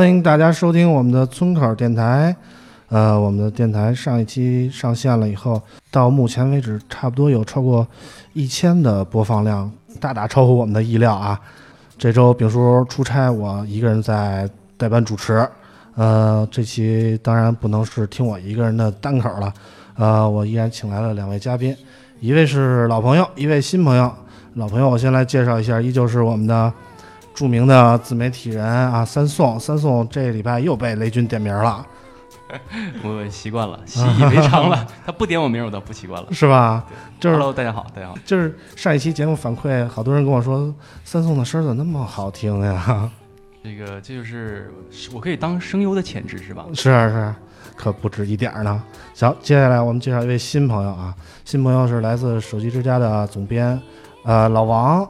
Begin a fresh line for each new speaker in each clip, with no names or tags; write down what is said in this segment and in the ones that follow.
欢迎大家收听我们的村口电台。呃，我们的电台上一期上线了以后，到目前为止差不多有超过一千的播放量，大大超乎我们的意料啊！这周丙叔出差，我一个人在代班主持。呃，这期当然不能是听我一个人的单口了，呃，我依然请来了两位嘉宾，一位是老朋友，一位新朋友。老朋友，我先来介绍一下，依旧是我们的。著名的自媒体人啊，三宋，三宋这礼拜又被雷军点名了，
我习惯了，习以为常了。他不点我名，我倒不习惯了，
是吧？就是
Hello，大家好，大家好。
就是上一期节目反馈，好多人跟我说，三宋的声怎么那么好听呀？
这个这就是我可以当声优的潜质，是吧？
是啊，是啊，可不止一点呢。行，接下来我们介绍一位新朋友啊，新朋友是来自手机之家的总编，呃，老王。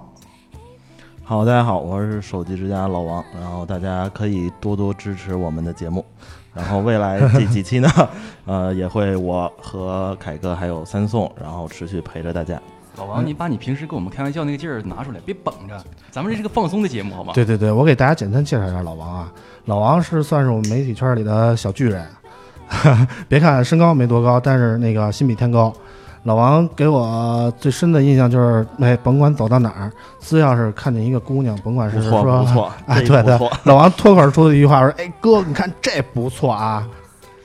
好，大家好，我是手机之家老王，然后大家可以多多支持我们的节目，然后未来这几期呢，呃，也会我和凯哥还有三宋，然后持续陪着大家。
老王，你把你平时跟我们开玩笑那个劲儿拿出来，别绷着，咱们这是个放松的节目，好吗？
对对对，我给大家简单介绍一下老王啊，老王是算是我们媒体圈里的小巨人，别看身高没多高，但是那个心比天高。老王给我最深的印象就是，哎，甭管走到哪儿，只要是看见一个姑娘，甭管是说，
不错，
哎，对对，老王脱口而出的一句话说：“哎，哥，你看这不错啊，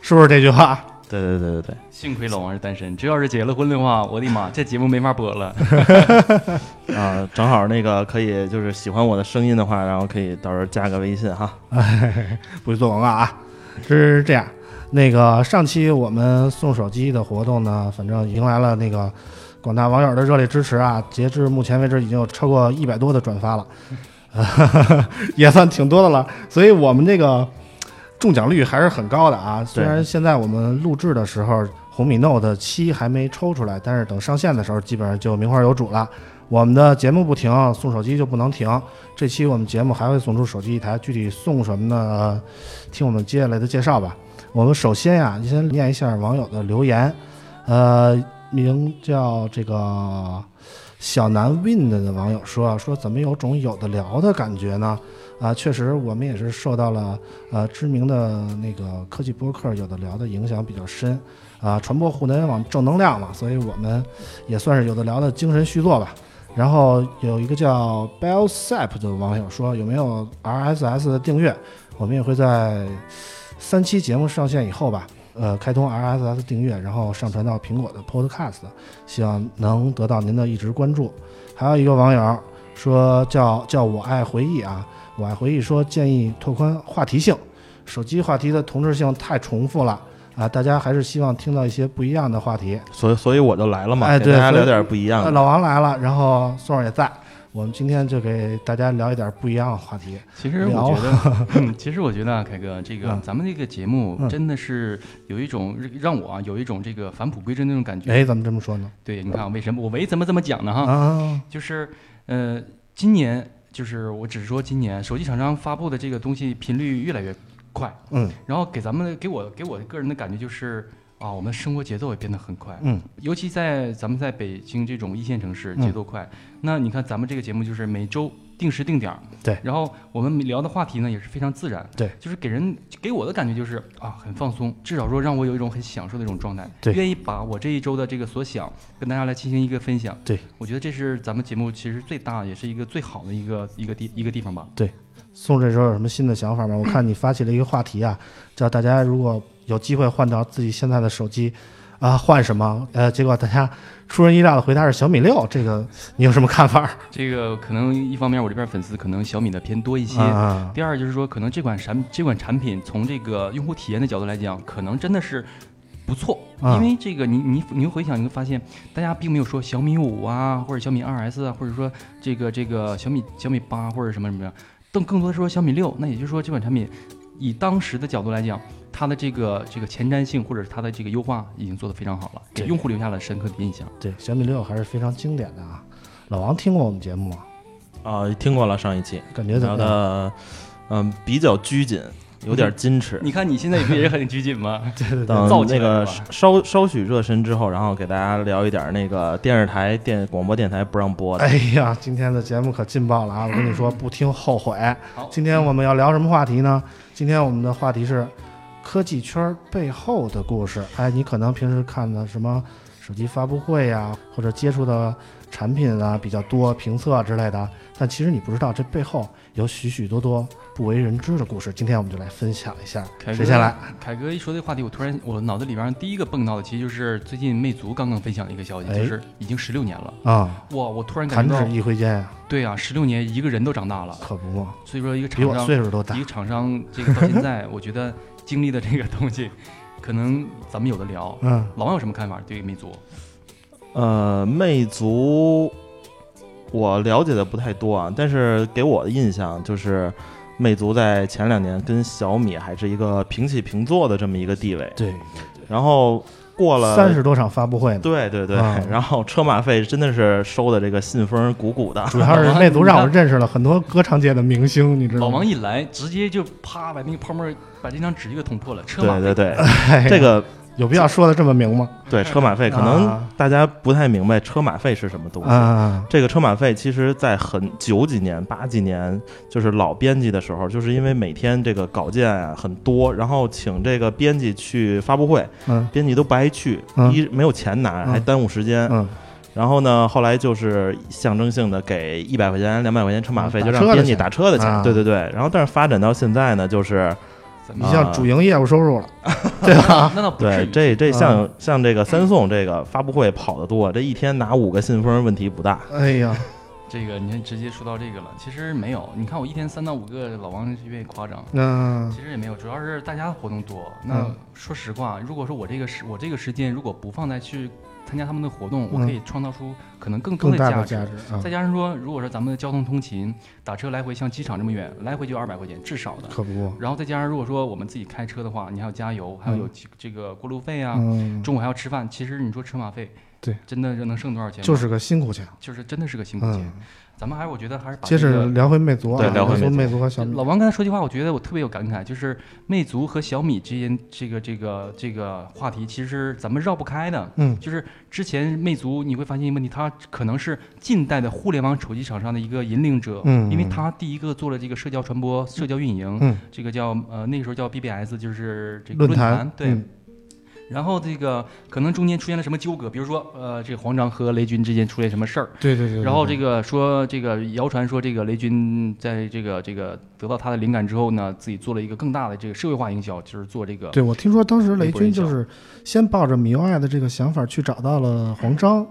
是不是这句话？”
对对对对对，
幸亏老王是单身，这要是结了婚的话，我的妈，这节目没法播了。
啊，正好那个可以，就是喜欢我的声音的话，然后可以到时候加个微信哈。
不许做广告啊，是这样。那个上期我们送手机的活动呢，反正迎来了那个广大网友的热烈支持啊！截至目前为止，已经有超过一百多的转发了，也算挺多的了。所以我们这个中奖率还是很高的啊！虽然现在我们录制的时候红米 Note 七还没抽出来，但是等上线的时候，基本上就名花有主了。我们的节目不停，送手机就不能停。这期我们节目还会送出手机一台，具体送什么呢？听我们接下来的介绍吧。我们首先呀，先念一下网友的留言，呃，名叫这个小南 wind 的网友说说怎么有种有的聊的感觉呢？啊，确实我们也是受到了呃知名的那个科技播客有的聊的影响比较深，啊，传播互联网正能量嘛，所以我们也算是有的聊的精神续作吧。然后有一个叫 bellsap 的网友说有没有 RSS 的订阅？我们也会在。三期节目上线以后吧，呃，开通 RSS 订阅，然后上传到苹果的 Podcast，希望能得到您的一直关注。还有一个网友说叫叫我爱回忆啊，我爱回忆说建议拓宽话题性，手机话题的同质性太重复了啊，大家还是希望听到一些不一样的话题。
所以所以我就来了嘛，
哎，对，
大家聊点不一样的。
老王来了，然后宋儿也在。我们今天就给大家聊一点不一样的话题。
其实我觉得，其实我觉得啊，凯哥，这个咱们这个节目真的是有一种让我啊有一种这个返璞归真那种感觉。
哎，怎么这么说呢？
对，你看为什么我为什么这么讲呢？哈，就是呃，今年就是我只是说今年手机厂商发布的这个东西频率越来越快。嗯，然后给咱们给我给我个人的感觉就是。啊，我们生活节奏也变得很快，
嗯，
尤其在咱们在北京这种一线城市，节奏快。那你看咱们这个节目就是每周定时定点儿，
对。
然后我们聊的话题呢也是非常自然，
对，
就是给人给我的感觉就是啊很放松，至少说让我有一种很享受的一种状态，
对，
愿意把我这一周的这个所想跟大家来进行一个分享，
对，
我觉得这是咱们节目其实最大也是一个最好的一个一个地一个地方吧。
对，宋这时候有什么新的想法吗？我看你发起了一个话题啊，叫大家如果有机会换到自己现在的手机。啊，换什么？呃，结果大家出人意料的回答是小米六，这个你有什么看法？
这个可能一方面我这边粉丝可能小米的偏多一些，第二就是说可能这款产这款产品从这个用户体验的角度来讲，可能真的是不错，因为这个你你你回想你会发现，大家并没有说小米五啊，或者小米二 S 啊，或者说这个这个小米小米八或者什么什么样，更更多的说小米六，那也就是说这款产品以当时的角度来讲。它的这个这个前瞻性，或者是它的这个优化，已经做得非常好了，给用户留下了深刻的印象。
对，小米六还是非常经典的啊。老王听过我们节目吗？
啊，听过了上一期，
感觉怎么
样？嗯，比较拘谨，有点矜持。
你看你现在不也很拘谨吗？
对对对。
等那个稍稍许热身之后，然后给大家聊一点那个电视台电广播电台不让播的。
哎呀，今天的节目可劲爆了啊！我跟你说，不听后悔。今天我们要聊什么话题呢？今天我们的话题是。科技圈背后的故事，哎，你可能平时看的什么手机发布会呀，或者接触的产品啊比较多，评测之类的，但其实你不知道这背后有许许多多不为人知的故事。今天我们就来分享一下。谁先来？
凯哥一说这话题，我突然我脑子里边第一个蹦到的，其实就是最近魅族刚刚分享的一个消息，就是已经十六年了啊！哇，我突然感觉
弹指一挥间呀！
对啊，十六年一个人都长大了，
可不嘛。
所以说一个厂商
比我岁数都大，
一个厂商这个到现在，我觉得。经历的这个东西，可能咱们有的聊。嗯，老王有什么看法？对于魅族？
呃，魅族，我了解的不太多啊，但是给我的印象就是，魅族在前两年跟小米还是一个平起平坐的这么一个地位。
对，
然后。过了
三十多场发布会，
对对对，然后车马费真的是收的这个信封鼓鼓的，
主要是魅族让我认识了很多歌唱界的明星，你知道吗？
老王一来，直接就啪把那个泡沫，把这张纸就给捅破了。车
马费对对对，这个。
有必要说的这么明吗？
对，车马费可能大家不太明白车马费是什么东西。这个车马费其实，在很九几年、八几年，就是老编辑的时候，就是因为每天这个稿件啊很多，然后请这个编辑去发布会，编辑都不爱去，一没有钱拿，还耽误时间。然后呢，后来就是象征性的给一百块钱、两百块钱车马费，就让编辑打车的钱。对对对。然后，但是发展到现在呢，就是。
你像主营业务收入了，对吧？
那倒不
对，这这像像这个三送这个发布会跑得多，这一天拿五个信封问题不大。
哎呀，
这个你看直接说到这个了，其实没有。你看我一天三到五个，老王愿意夸张。
嗯，
其实也没有，主要是大家活动多。那说实话，如果说我这个时我这个时间如果不放在去。参加他们的活动，我可以创造出可能更多的
价
值。再加上说，如果说咱们的交通通勤打车来回，像机场这么远，来回就二百块钱至少的。
可不。
然后再加上如果说我们自己开车的话，你还要加油，还要有这个过路费啊，中午还要吃饭。其实你说车马费，
对，
真的能剩多少钱？
就是个辛苦钱，
就是真的是个辛苦钱。咱们还是我觉得还是
接着聊回魅族啊，
聊回
魅族和小米。
老王刚才说句话，我觉得我特别有感慨，就是魅族和小米之间这个这个这个话题，其实咱们绕不开的。嗯，就是之前魅族你会发现一个问题，它可能是近代的互联网手机厂商的一个引领者。嗯，因为它第一个做了这个社交传播、社交运营。嗯，这个叫呃那个时候叫 BBS，就是这个论坛。对。然后这个可能中间出现了什么纠葛，比如说呃，这个黄章和雷军之间出现什么事儿？
对对对。
然后这个说这个谣传说这个雷军在这个这个得到他的灵感之后呢，自己做了一个更大的这个社会化营销，就是做这个。
对，我听说当时雷军就是先抱着 MIUI 的这个想法去找到了黄章。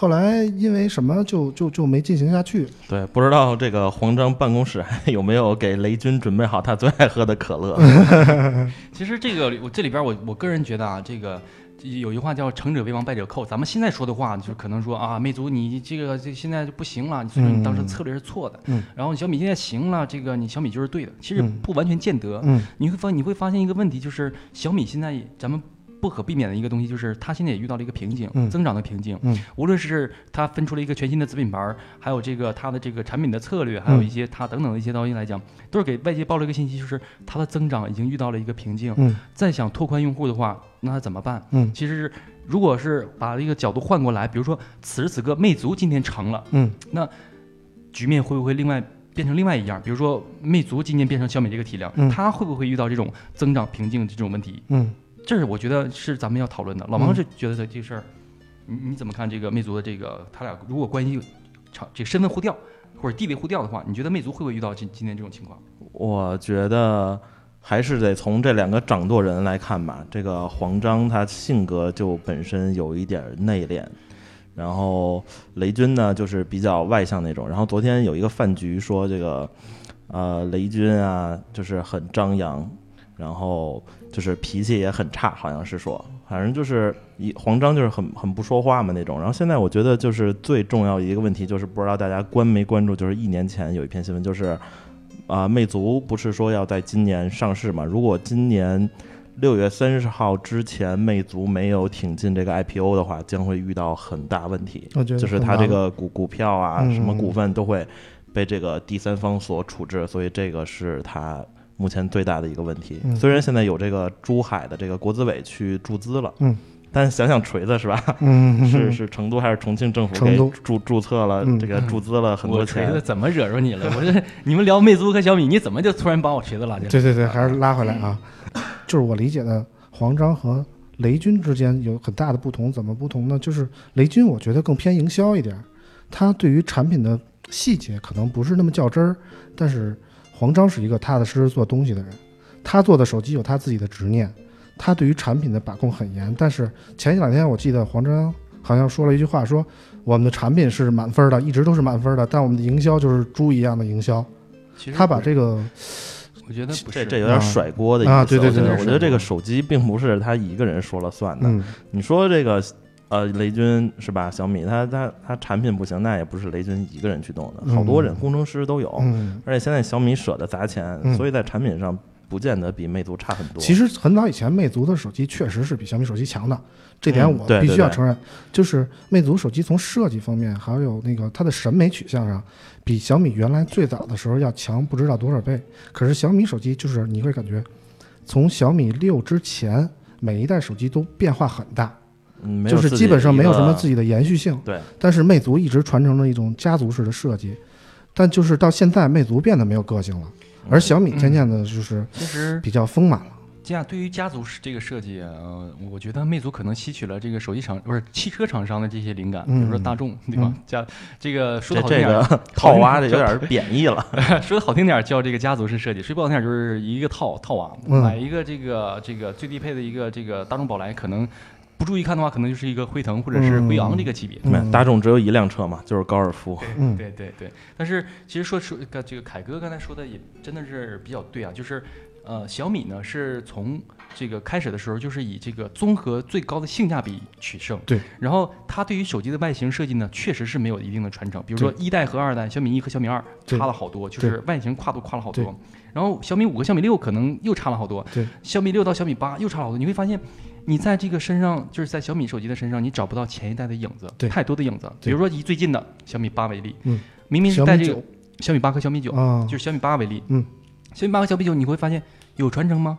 后来因为什么就就就没进行下去？
对，不知道这个黄章办公室还 有没有给雷军准备好他最爱喝的可乐。
其实这个我这里边我我个人觉得啊，这个有句话叫“成者为王，败者寇”。咱们现在说的话就是可能说啊，魅族你这个这现在就不行了，所以说你当时策略是错的。嗯。然后小米现在行了，这个你小米就是对的。其实不完全见得。嗯。你会发你会发现一个问题，就是小米现在咱们。不可避免的一个东西就是，它现在也遇到了一个瓶颈，增长的瓶颈。嗯无论是它分出了一个全新的子品牌，还有这个它的这个产品的策略，还有一些它等等的一些东西来讲，都是给外界报了一个信息，就是它的增长已经遇到了一个瓶颈。嗯再想拓宽用户的话，那它怎么办？嗯其实，如果是把这个角度换过来，比如说此时此刻魅族今天成了，嗯那局面会不会另外变成另外一样？比如说魅族今年变成小米这个体量，它会不会遇到这种增长瓶颈这种问题？这是我觉得是咱们要讨论的。老王是觉得这事儿，你你怎么看这个魅族的这个他俩如果关系长这身份互调或者地位互调的话，你觉得魅族会不会遇到今今天这种情况？
我觉得，还是得从这两个掌舵人来看吧。这个黄章他性格就本身有一点内敛，然后雷军呢就是比较外向那种。然后昨天有一个饭局说这个，呃，雷军啊就是很张扬，然后就是脾气也很差，好像是说，反正就是一黄章就是很很不说话嘛那种。然后现在我觉得就是最重要一个问题就是不知道大家关没关注，就是一年前有一篇新闻就是。啊，魅族不是说要在今年上市嘛？如果今年六月三十号之前魅族没有挺进这个 IPO 的话，将会遇到很大问题。就是它这个股股票啊，什么股份都会被这个第三方所处置，所以这个是它目前最大的一个问题。虽然现在有这个珠海的这个国资委去注资了，
嗯。
但想想锤子是吧？嗯，是是成都还是重庆政府给注注册了这个注资了很多钱？
锤子怎么惹着你了？我这你们聊魅族和小米，你怎么就突然把我锤子拉进来？
对对对，还是拉回来啊！就是我理解的黄章和雷军之间有很大的不同，怎么不同呢？就是雷军我觉得更偏营销一点，他对于产品的细节可能不是那么较真儿，但是黄章是一个踏踏实实做东西的人，他做的手机有他自己的执念。他对于产品的把控很严，但是前一两天我记得黄章好像说了一句话，说我们的产品是满分的，一直都是满分的，但我们的营销就是猪一样的营销。
其实
他把这个，
我觉得
这这有点甩锅的意思。
啊，对对对，
我觉得这个手机并不是他一个人说了算的。你说这个呃，雷军是吧？小米他他他产品不行，那也不是雷军一个人去动的，好多人工程师都有。而且现在小米舍得砸钱，所以在产品上。不见得比魅族差很多。
其实很早以前，魅族的手机确实是比小米手机强的，这点我必须要承认。就是魅族手机从设计方面，还有那个它的审美取向上，比小米原来最早的时候要强不知道多少倍。可是小米手机就是你会感觉，从小米六之前，每一代手机都变化很大，就是基本上没有什么自己的延续性。
对。
但是魅族一直传承着一种家族式的设计，但就是到现在，魅族变得没有个性了。而小米渐渐的，就是
其实
比较丰满了。
这样对于家族式这个设计，呃，我觉得魅族可能吸取了这个手机厂不是汽车厂商的这些灵感，比如说大众，对吧？家这个说 的 好听点，
套娃的有点贬义了。
说的好听点叫这个家族式设计，说不好听点就是一个套套娃，买一个这个这个最低配的一个这个大众宝来，可能。不注意看的话，可能就是一个辉腾或者是辉昂这个级别。
大众只有一辆车嘛，就是高尔夫。
对对对。但是其实说说这个凯哥刚才说的也真的是比较对啊，就是呃小米呢是从这个开始的时候就是以这个综合最高的性价比取胜。
对。
然后它对于手机的外形设计呢，确实是没有一定的传承。比如说一代和二代，小米一和小米二差了好多，就是外形跨度跨了好多。然后小米五和小米六可能又差了好多。
对。
小米六到小米八又差了好多，你会发现。你在这个身上，就是在小米手机的身上，你找不到前一代的影子，太多的影子。比如说以最近的小米八为例，嗯，明明是带这个小米八和小米九，就是小米八为例，嗯，小米八和小米九，你会发现有传承吗？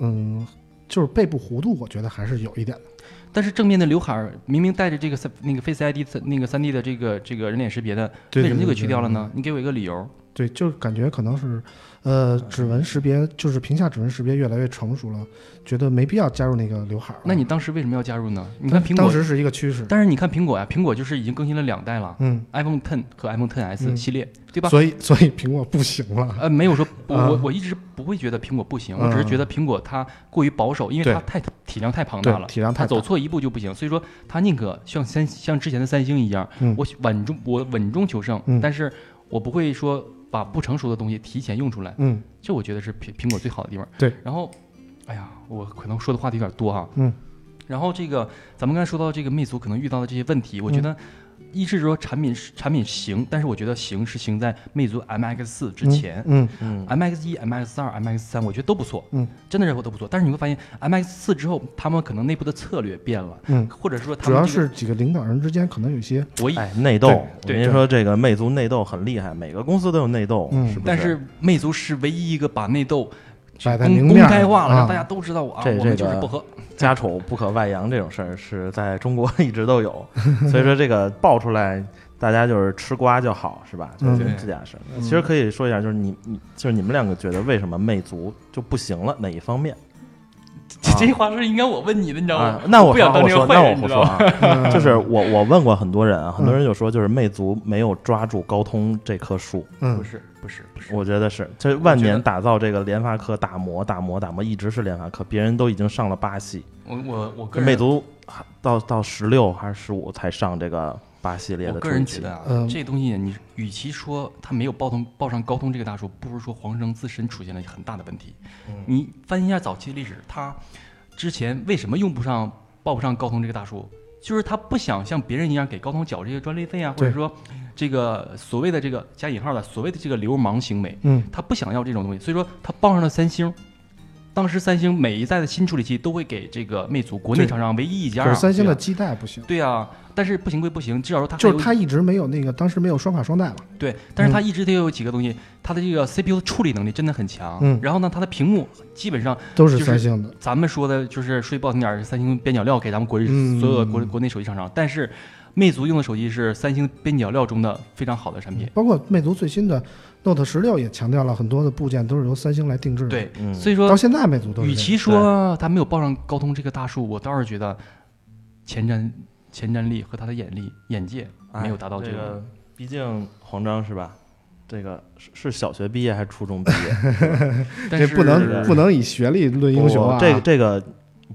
嗯，就是背部弧度，我觉得还是有一点的。
但是正面的刘海儿明明带着这个三那个 Face ID 三那个三 D 的这个这个人脸识别的，为什么就给去掉了呢？你给我一个理由。
对，就是感觉可能是。呃，指纹识别就是屏下指纹识别越来越成熟了，觉得没必要加入那个刘海儿。
那你当时为什么要加入呢？你看苹果
当时是一个趋势，
但是你看苹果呀，苹果就是已经更新了两代了，嗯，iPhone Ten 和 iPhone Ten S 系列，对吧？
所以所以苹果不行了。
呃，没有说，我我一直不会觉得苹果不行，我只是觉得苹果它过于保守，因为它太体量太庞大了，
体量太
走错一步就不行。所以说，它宁可像三像之前的三星一样，我稳中我稳中求胜，但是我不会说。把不成熟的东西提前用出来，嗯，这我觉得是苹苹果最好的地方。
对，
然后，哎呀，我可能说的话题有点多哈，嗯，然后这个咱们刚才说到这个魅族可能遇到的这些问题，我觉得。一是说产品产品行，但是我觉得行是行在魅族 M X 四之前，嗯嗯，M X 一、M X 二、M X 三，我觉得都不错，嗯，真的是都不错。但是你会发现 M X 四之后，他们可能内部的策略变了，嗯，或者说他们
主要是几个领导人之间可能有些
博弈、
内斗。您说这个魅族内斗很厉害，每个公司都有内斗，是
但是魅族是唯一一个把内斗。
公
公开化了，让大家都知道啊，我们就是不和。
家丑不可外扬这种事儿是在中国一直都有，所以说这个爆出来，大家就是吃瓜就好，是吧？就是这件事。其实可以说一下，就是你你就是你们两个觉得为什么魅族就不行了？哪一方面？
这话是应该我问你的，你知道吗？
那我
不想当这个坏
人，你知道吗？就是我我问过很多人啊，很多人就说就是魅族没有抓住高通这棵树。
嗯，
不是不是不是，
我觉得是，这万年打造这个联发科打磨打磨打磨，一直是联发科，别人都已经上了八系。
我我我个人
魅族到到十六还是十五才上这个。八系列的，
我个人觉得啊，这东西你与其说它没有报通报上高通这个大数，不如说黄生自身出现了很大的问题。你翻一下早期的历史，他之前为什么用不上报不上高通这个大数？就是他不想像别人一样给高通缴这些专利费啊，或者说这个所谓的这个加引号的所谓的这个流氓行为，
嗯，
他不想要这种东西，所以说他报上了三星。当时三星每一代的新处理器都会给这个魅族国内厂商唯一一家，
可是三星的基带不行。
对啊。但是不行归不行，至少说它
就是它一直没有那个，当时没有双卡双待嘛。
对，但是它一直得有几个东西，它的这个 CPU 处理能力真的很强。
嗯。
然后呢，它的屏幕基本上
都是三星的。
咱们说的就是说不好听点是三星边角料给咱们国所有的国国内手机厂商。但是魅族用的手机是三星边角料中的非常好的产品。
包括魅族最新的 Note 十六也强调了很多的部件都是由三星来定制的。
对，所以说
到现在魅族都。
与其说它没有报上高通这个大树，我倒是觉得前瞻。前瞻力和他的眼力、眼界没有达到这
个。毕竟黄章是吧？这个是是小学毕业还是初中毕业？
这不能不能以学历论英雄啊！
这个这个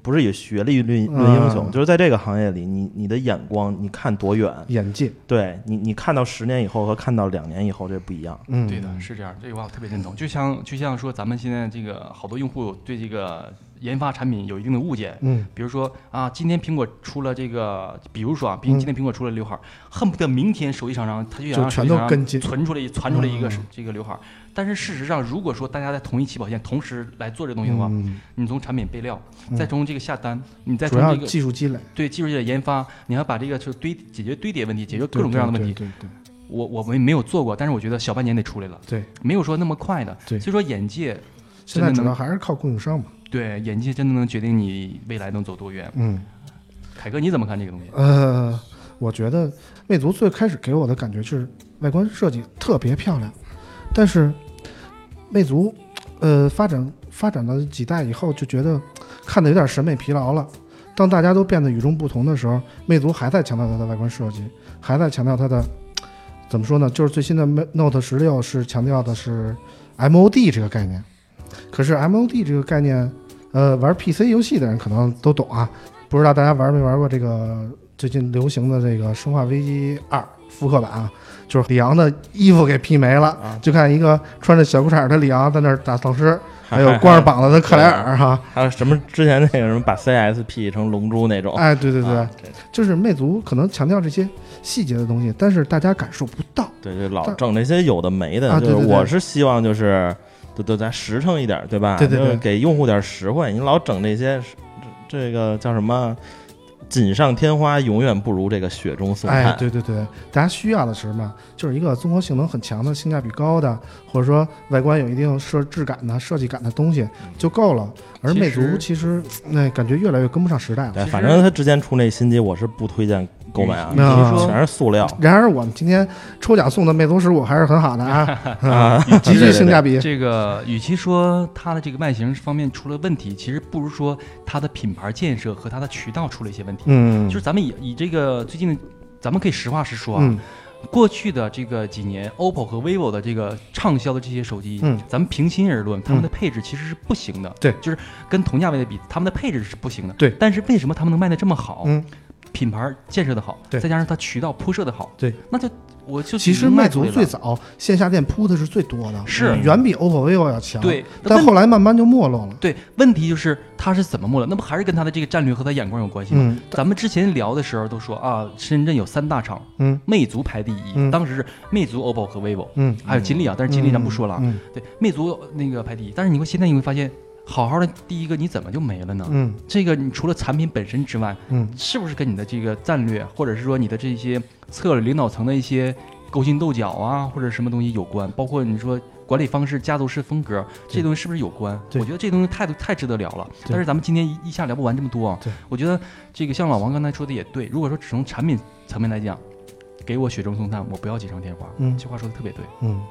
不是以学历论论英雄，就是在这个行业里，你你的眼光，你看多远？
眼界。
对你，你看到十年以后和看到两年以后这不一样。
嗯，
对的，是这样。这句话我特别认同。就像就像说，咱们现在这个好多用户对这个。研发产品有一定的误解，
嗯，
比如说啊，今天苹果出了这个，比如说啊，今天苹果出了刘海，恨不得明天手机厂商他就想让
全都跟进，
存出来传出来一个这个刘海。但是事实上，如果说大家在同一起跑线同时来做这东西的话，你从产品备料，再从这个下单，你再从这个
技术积累，
对技术积累研发，你要把这个就堆解决堆叠问题，解决各种各样的问题。
对对，
我我们没有做过，但是我觉得小半年得出来了。
对，
没有说那么快的。
对，
所以说眼界
现在主要还是靠供应商嘛。
对，眼界真的能决定你未来能走多远。
嗯，
凯哥你怎么看这个东西？
呃，我觉得魅族最开始给我的感觉是外观设计特别漂亮，但是魅族呃发展发展了几代以后，就觉得看的有点审美疲劳了。当大家都变得与众不同的时候，魅族还在强调它的外观设计，还在强调它的怎么说呢？就是最新的 Note 十六是强调的是 MOD 这个概念。可是 MOD 这个概念，呃，玩 PC 游戏的人可能都懂啊。不知道大家玩没玩过这个最近流行的这个《生化危机二》复刻版啊？就是里昂的衣服给 P 没了，就看一个穿着小裤衩的里昂在那儿打丧尸，还有光着膀子的克莱尔哈。
还有什么之前那个什么把 CS P 成龙珠那种？
哎，对对对，就是魅族可能强调这些细节的东西，但是大家感受不到。
对对，老整那些有的没的，就是我是希望就是。都都咱实诚一点，对吧？
对对对，
给用户点实惠。你老整这些，这个叫什么？锦上添花永远不如这个雪中送炭。
哎，对对对，大家需要的是什么？就是一个综合性能很强的、性价比高的，或者说外观有一定设质感的、设计感的东西就够了。而魅族其实那感觉越来越跟不上时代了。
对，反正他之前出那新机，我是不推荐。购买啊，全是塑料。
然而，我们今天抽奖送的魅族十五还是很好的啊，极具性价比。
这个与其说它的这个外形方面出了问题，其实不如说它的品牌建设和它的渠道出了一些问题。
嗯，
就是咱们以以这个最近，咱们可以实话实说啊，过去的这个几年，OPPO 和 vivo 的这个畅销的这些手机，
嗯，
咱们平心而论，他们的配置其实是不行的。
对，
就是跟同价位的比，他们的配置是不行的。
对，
但是为什么他们能卖的这么好？
嗯。
品牌建设的好，
对，
再加上它渠道铺设的好，
对，
那就我就
其实魅族最早线下店铺的是最多的，
是。
远比 OPPO、vivo 要强，
对，
但后来慢慢就没落了。
对，问题就是它是怎么没落？那不还是跟它的这个战略和它眼光有关系吗？
嗯，
咱们之前聊的时候都说啊，深圳有三大厂，
嗯，
魅族排第一，当时是魅族、OPPO 和 vivo，
嗯，
还有金立啊，但是金立咱不说了，
嗯，
对，魅族那个排第一，但是你会现在你会发现。好好的第一个你怎么就没了呢？
嗯，
这个你除了产品本身之外，
嗯，
是不是跟你的这个战略，或者是说你的这些策略、领导层的一些勾心斗角啊，或者什么东西有关？包括你说管理方式、家族式风格，这东西是不是有关？我觉得这东西太太值得聊了。但是咱们今天一一下聊不完这么多。
对，
我觉得这个像老王刚才说的也对。如果说只从产品层面来讲，给我雪中送炭，我不要锦上添花。
嗯，
这话说的特别对。
嗯，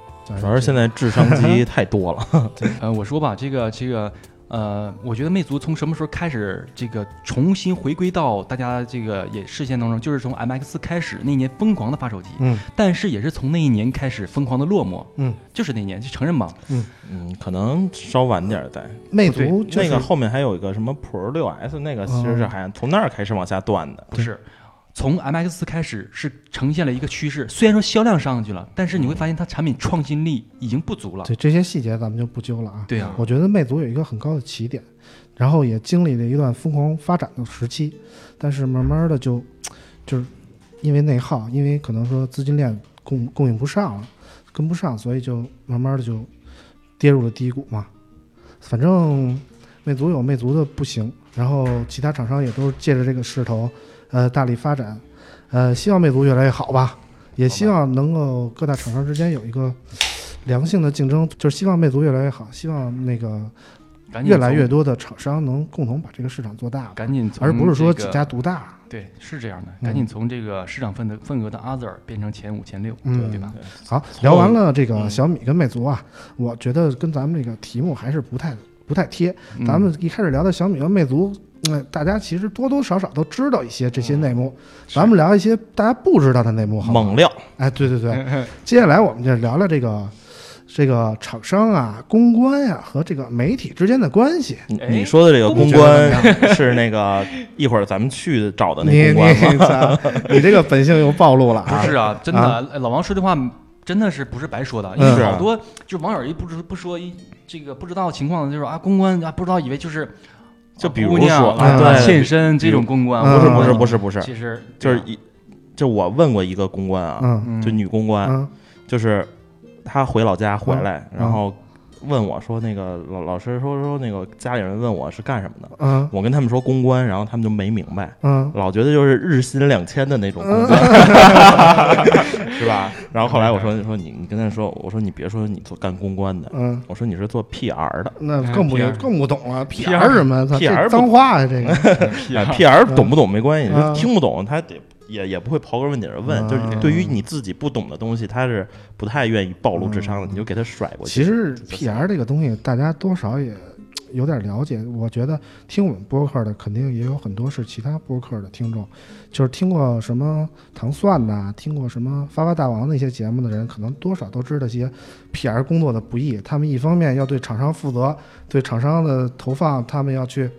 主要是现在智商机 太多了。
呃，我说吧，这个这个。呃，我觉得魅族从什么时候开始这个重新回归到大家这个也视线当中，就是从 M X 开始那年疯狂的发手机，
嗯，
但是也是从那一年开始疯狂的落寞，
嗯，
就是那年，就承认吧，
嗯
嗯，可能稍晚点儿在
魅族
那个后面还有一个什么 Pro 六 S，那个其实是还从那儿开始往下断的，
不是。从 M X 开始是呈现了一个趋势，虽然说销量上去了，但是你会发现它产品创新力已经不足了。
对这些细节咱们就不揪了啊。
对啊，
我觉得魅族有一个很高的起点，然后也经历了一段疯狂发展的时期，但是慢慢的就就是因为内耗，因为可能说资金链供供应不上了，跟不上，所以就慢慢的就跌入了低谷嘛。反正魅族有魅族的不行，然后其他厂商也都借着这个势头。呃，大力发展，呃，希望魅族越来越好吧，也希望能够各大厂商之间有一个良性的竞争，就是希望魅族越来越好，希望那个越来越多的厂商能共同把这个市场做大，
赶紧，
而不是说几家独大。
对，是这样的，赶紧从这个市场份的份额的 other 变成前五、前六，
对
对吧？
好，聊完了这个小米跟魅族啊，我觉得跟咱们这个题目还是不太不太贴。咱们一开始聊的小米和魅族。嗯，大家其实多多少少都知道一些这些内幕，咱们聊一些大家不知道的内幕，好
猛料。
哎，对对对，接下来我们就聊聊这个这个厂商啊、公关呀和这个媒体之间的关系。
你说的这个公关 是那个一会儿咱们去找的那
公关吗？你这个本性又暴露了
啊！不是啊，真的，老王说这话真的是不是白说的，因为好多就是网友一不知不说一这个不知道情况，就是啊公关啊不知道以为就是。
就比如说，
对现身这种公关，
不是不是不是不是，
其实
就是一，就我问过一个公关啊，就女公关，就是她回老家回来，然后。问我说：“那个老老师说说那个家里人问我是干什么的？嗯，我跟他们说公关，然后他们就没明白，嗯，老觉得就是日薪两千的那种公关，是吧？然后后来我说说你你跟他说，我说你别说你做干公关的，嗯，我说你是做 PR 的，
那更不更不懂了，PR 什么？PR 脏话呀，这个。
PR 懂不懂没关系，听不懂他得。”也也不会刨根问底的问，就是对于你自己不懂的东西，他是不太愿意暴露智商的，你就给他甩过
去。其实 PR 这个东西，大家多少也有点了解。我觉得听我们播客的，肯定也有很多是其他播客的听众，就是听过什么糖蒜呐，听过什么发发大王那些节目的人，可能多少都知道些 PR 工作的不易。他们一方面要对厂商负责，对厂商的投放，他们要去。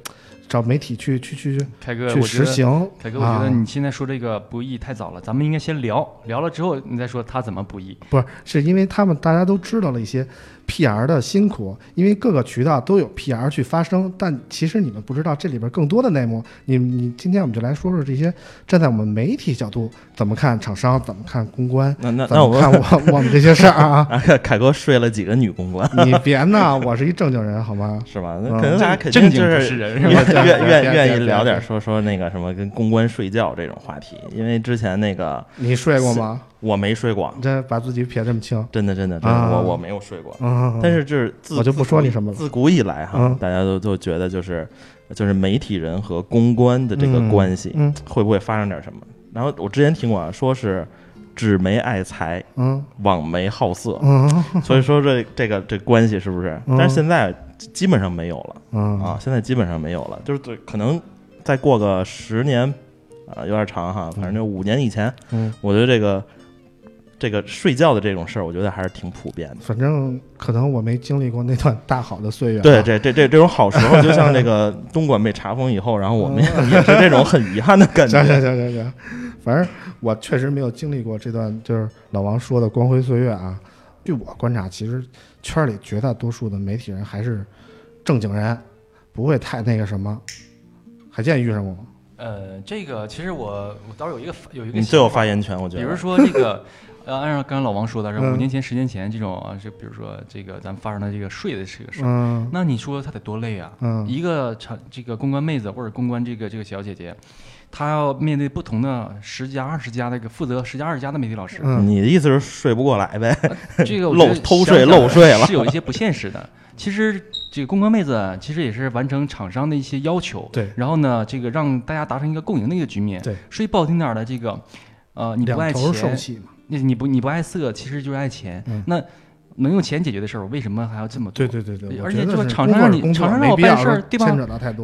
找媒体去去去
凯哥
去实行。
凯哥，我觉得你现在说这个不易太早了，咱们应该先聊聊了之后，你再说他怎么不易。
不是，是因为他们大家都知道了一些。P.R. 的辛苦，因为各个渠道都有 P.R. 去发声，但其实你们不知道这里边更多的内幕。你你今天我们就来说说这些站在我们媒体角度怎么看厂商，怎么看公关，
那那那
我看我 我们这些事儿啊。
凯哥睡了几个女公关？
你 别闹，我是一正经人，好吗？
是吧？那可能大家肯定就是愿愿愿意聊点说说那个什么跟公关睡觉这种话题，因为之前那个
你睡过吗？
我没睡过，
这把自己撇这么清，
真的真的真的，我我没有睡过。但是就是自
我就不说你什么了。
自古以来哈，大家都都觉得就是就是媒体人和公关的这个关系，会不会发生点什么？然后我之前听过啊，说是纸媒爱财，嗯，网媒好色，嗯，所以说这这个这关系是不是？但是现在基本上没有了，嗯。啊，现在基本上没有了，就是对可能再过个十年啊，有点长哈，反正就五年以前，嗯，我觉得这个。这个睡觉的这种事儿，我觉得还是挺普遍的。
反正可能我没经历过那段大好的岁月。
对，这这这这种好时候，就像这个东莞被查封以后，然后我们 也是这种很遗憾的感觉。
行行行行行，反正我确实没有经历过这段，就是老王说的光辉岁月啊。据我观察，其实圈里绝大多数的媒体人还是正经人，不会太那个什么。海健遇上过吗？
呃，这个其实我我倒是有一个有一个，
你最有发言权，我觉得。
比如说这个。呃，按照刚才老王说的，是五年前、十年前这种啊，就比如说这个咱们发生的这个税的这个事儿，那你说他得多累啊？一个成这个公关妹子或者公关这个这个小姐姐，她要面对不同的十家、二十家那个负责十家、二十家的媒体老师。
你的意思是睡不过来呗？
这个
漏偷税漏税了，
是有一些不现实的。其实这个工科妹子其实也是完成厂商的一些要求，
对。
然后呢，这个让大家达成一个共赢的一个局面。
对。
说句不好听点的，这个呃，你不爱钱。那你不你不爱色，其实就是爱钱。那能用钱解决的事儿，我为什么还要这么
做？对对对对，
而且这个厂商让你厂商让我办事儿，对吧？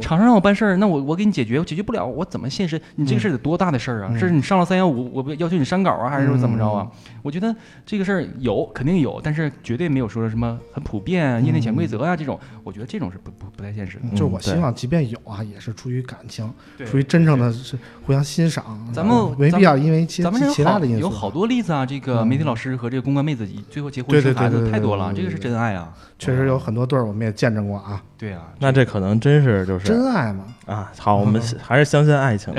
厂商让我办事儿，那我我给你解决，我解决不了，我怎么现实？你这个事儿得多大的事儿啊？这是你上了三幺五，我不要求你删稿啊，还是说怎么着啊？我觉得这个事儿有肯定有，但是绝对没有说什么很普遍、业内潜规则啊这种。我觉得这种是不不不太现实的。
就是我希望，即便有啊，也是出于感情，出于真正的是互相欣赏。
咱们
没必要因为其
咱们
其他的因素。
有好多例子啊，这个媒体老师和这个公关妹子最后结婚生孩子太多了，这个是真爱啊。
确实有很多对儿，我们也见证过啊。
对啊，
那这可能真是就是
真爱嘛
啊！好，我们还是相信爱情，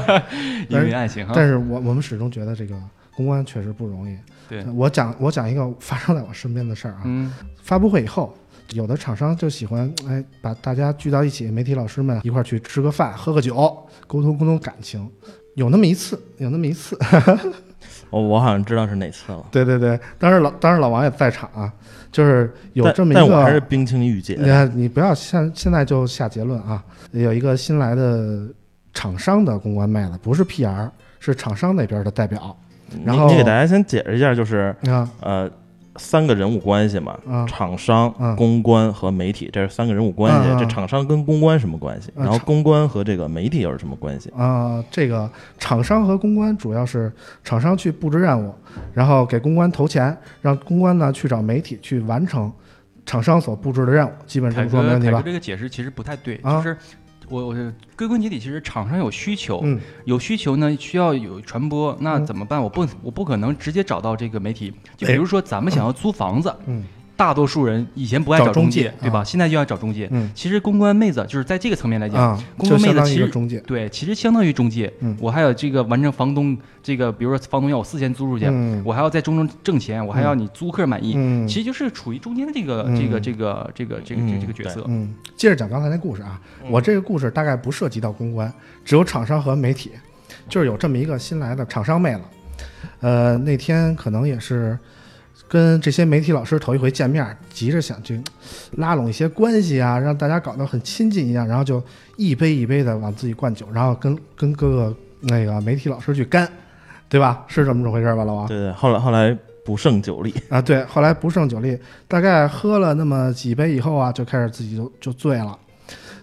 因为爱情。
但是我我们始终觉得这个公关确实不容易。
对
我讲，我讲一个发生在我身边的事儿啊。
嗯。
发布会以后。有的厂商就喜欢哎，把大家聚到一起，媒体老师们一块儿去吃个饭、喝个酒，沟通沟通感情。有那么一次，有那么一次，
我我好像知道是哪次了。
对对对，当时老当时老王也在场啊，就是有这么一个。
但我还是冰清玉洁。
你看，你不要现现在就下结论啊。有一个新来的厂商的公关妹子，不是 PR，是厂商那边的代表。然后
你给大家先解释一下，就是呃。三个人物关系嘛，厂商、公关和媒体，这是三个人物关系。这厂商跟公关什么关系？然后公关和这个媒体又是什么关系？
啊，这个厂商和公关主要是厂商去布置任务，然后给公关投钱，让公关呢去找媒体去完成厂商所布置的任务。基本上说没问题吧？
这个解释其实不太对，就是。我我归根结底，其实厂商有需求，有需求呢，需要有传播，那怎么办？我不我不可能直接找到这个媒体，就比如说咱们想要租房子。大多数人以前不爱找中介，对吧？现在就要找中介。嗯，其实公关妹子就是在这个层面来讲，公关妹子其实
中介，
对，其实相当于中介。嗯，我还有这个完成房东这个，比如说房东要我四千租出去，我还要在中中挣钱，我还要你租客满意。嗯，其实就是处于中间的这个这个这个这个这个这个角色。
嗯，接着讲刚才那故事啊，我这个故事大概不涉及到公关，只有厂商和媒体，就是有这么一个新来的厂商妹子，呃，那天可能也是。跟这些媒体老师头一回见面，急着想去拉拢一些关系啊，让大家搞得很亲近一样，然后就一杯一杯的往自己灌酒，然后跟跟各个那个媒体老师去干，对吧？是这么着回事吧，老王？
对对，后来后来不胜酒力
啊，对，后来不胜酒力，大概喝了那么几杯以后啊，就开始自己就就醉了，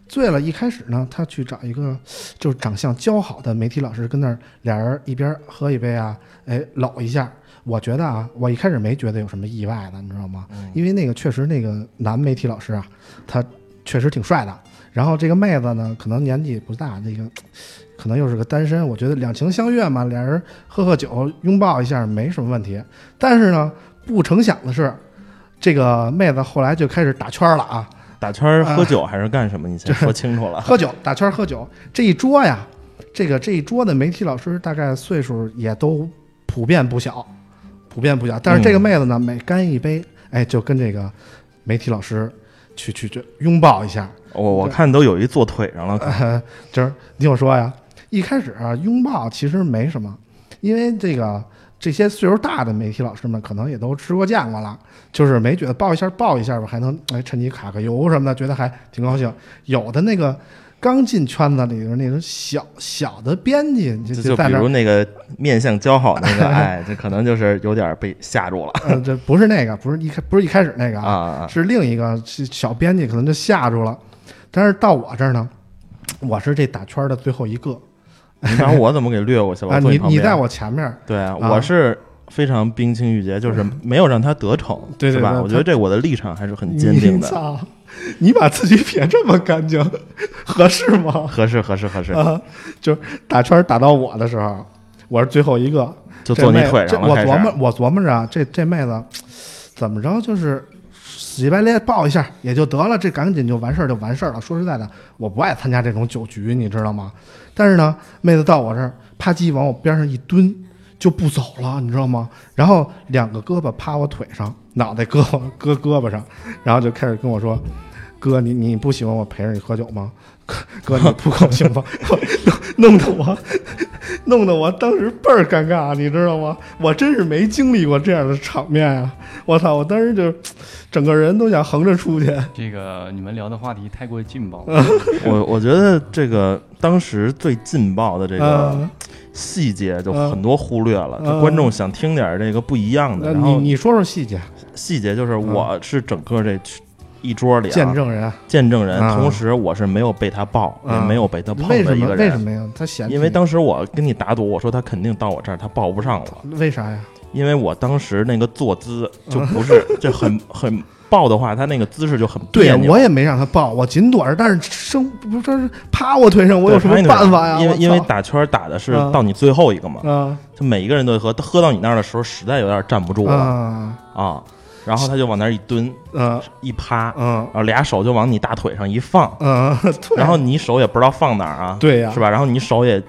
醉了。一开始呢，他去找一个就是长相姣好的媒体老师，跟那儿俩人一边喝一杯啊，哎搂一下。我觉得啊，我一开始没觉得有什么意外的，你知道吗？因为那个确实那个男媒体老师啊，他确实挺帅的。然后这个妹子呢，可能年纪不大，那个可能又是个单身。我觉得两情相悦嘛，俩人喝喝酒，拥抱一下没什么问题。但是呢，不成想的是，这个妹子后来就开始打圈了啊！
打圈喝酒还是干什么？你先说清楚了。
喝酒打圈喝酒，这一桌呀，这个这一桌的媒体老师大概岁数也都普遍不小。普遍不小，但是这个妹子呢，每干一杯，哎，就跟这个媒体老师去去去拥抱一下。
我我看都有一坐腿上了，
就是你听我说呀，一开始啊，拥抱其实没什么，因为这个这些岁数大的媒体老师们可能也都吃过见过了，就是没觉得抱一下抱一下吧，还能哎趁机卡个油什么的，觉得还挺高兴。有的那个。刚进圈子里的那种小小的编辑，就
就比如那个面相姣好那个，哎，这可能就是有点被吓住了。
呃，这不是那个，不是一开，不是一开始那个啊，是另一个小编辑，可能就吓住了。但是到我这儿呢，我是这打圈的最后一个。
你把我怎么给略过去了？
你你在我前面。
对啊，我是非常冰清玉洁，就是没有让他得逞，
对
吧？我觉得这我的立场还是很坚定的。
你把自己撇这么干净，合适吗？
合适，合适，合适
啊！就打圈打到我的时候，我是最后一个，
就坐你腿上
了。我琢磨，我琢磨着，这这妹子怎么着，就是死乞白赖抱一下也就得了，这赶紧就完事儿就完事儿了。说实在的，我不爱参加这种酒局，你知道吗？但是呢，妹子到我这儿，啪叽往我边上一蹲。就不走了，你知道吗？然后两个胳膊趴我腿上，脑袋搁搁胳膊上，然后就开始跟我说：“哥，你你不喜欢我陪着你喝酒吗？哥，哥你不高兴吗？” 弄得我弄得我当时倍儿尴尬，你知道吗？我真是没经历过这样的场面啊！我操，我当时就整个人都想横着出去。
这个你们聊的话题太过劲爆，
我我觉得这个当时最劲爆的这个。细节就很多忽略了，就观众想听点这个不一样的。然后
你说说细节，
细节就是我是整个这一桌里
见证人，
见证人，同时我是没有被他抱，也没有被他碰的一个人。
为什么呀？他嫌
因为当时我跟你打赌，我说他肯定到我这儿，他抱不上我。
为啥呀？
因为我当时那个坐姿就不是，就很很。抱的话，他那个姿势就很别
扭。我也没让他抱，我紧躲着，但是生不是趴我腿上，我有什么办法呀？
因为因为打圈打的是到你最后一个嘛，就每一个人都喝，喝到你那儿的时候，实在有点站不住了啊。然后他就往那儿一蹲，嗯，一趴，嗯，然后俩手就往你大腿上一放，
嗯，
然后你手也不知道放哪儿啊，
对呀，
是吧？然后你手也。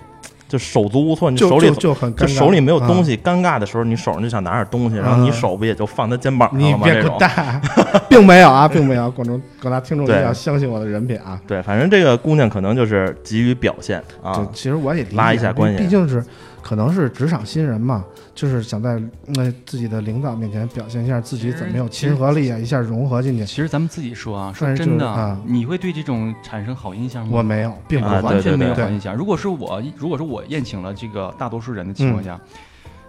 就手足无措，你手里就很就手里没有东西，尴尬的时候，你手上就想拿点东西，然后你手不也就放他肩膀上了吗？
这种，并没有啊，并没有，广州广大听众一定要相信我的人品啊。
对，反正这个姑娘可能就是急于表现啊。
其实我也
拉一下关系，
毕竟是。可能是职场新人嘛，就是想在那自己的领导面前表现一下自己怎么有亲和力啊，一下融合进去。
其实咱们自己说啊，说真的啊，你会对这种产生好印象吗？
我没有，并不
完全没有好印象。如果是我，如果说我宴请了这个大多数人的情况下，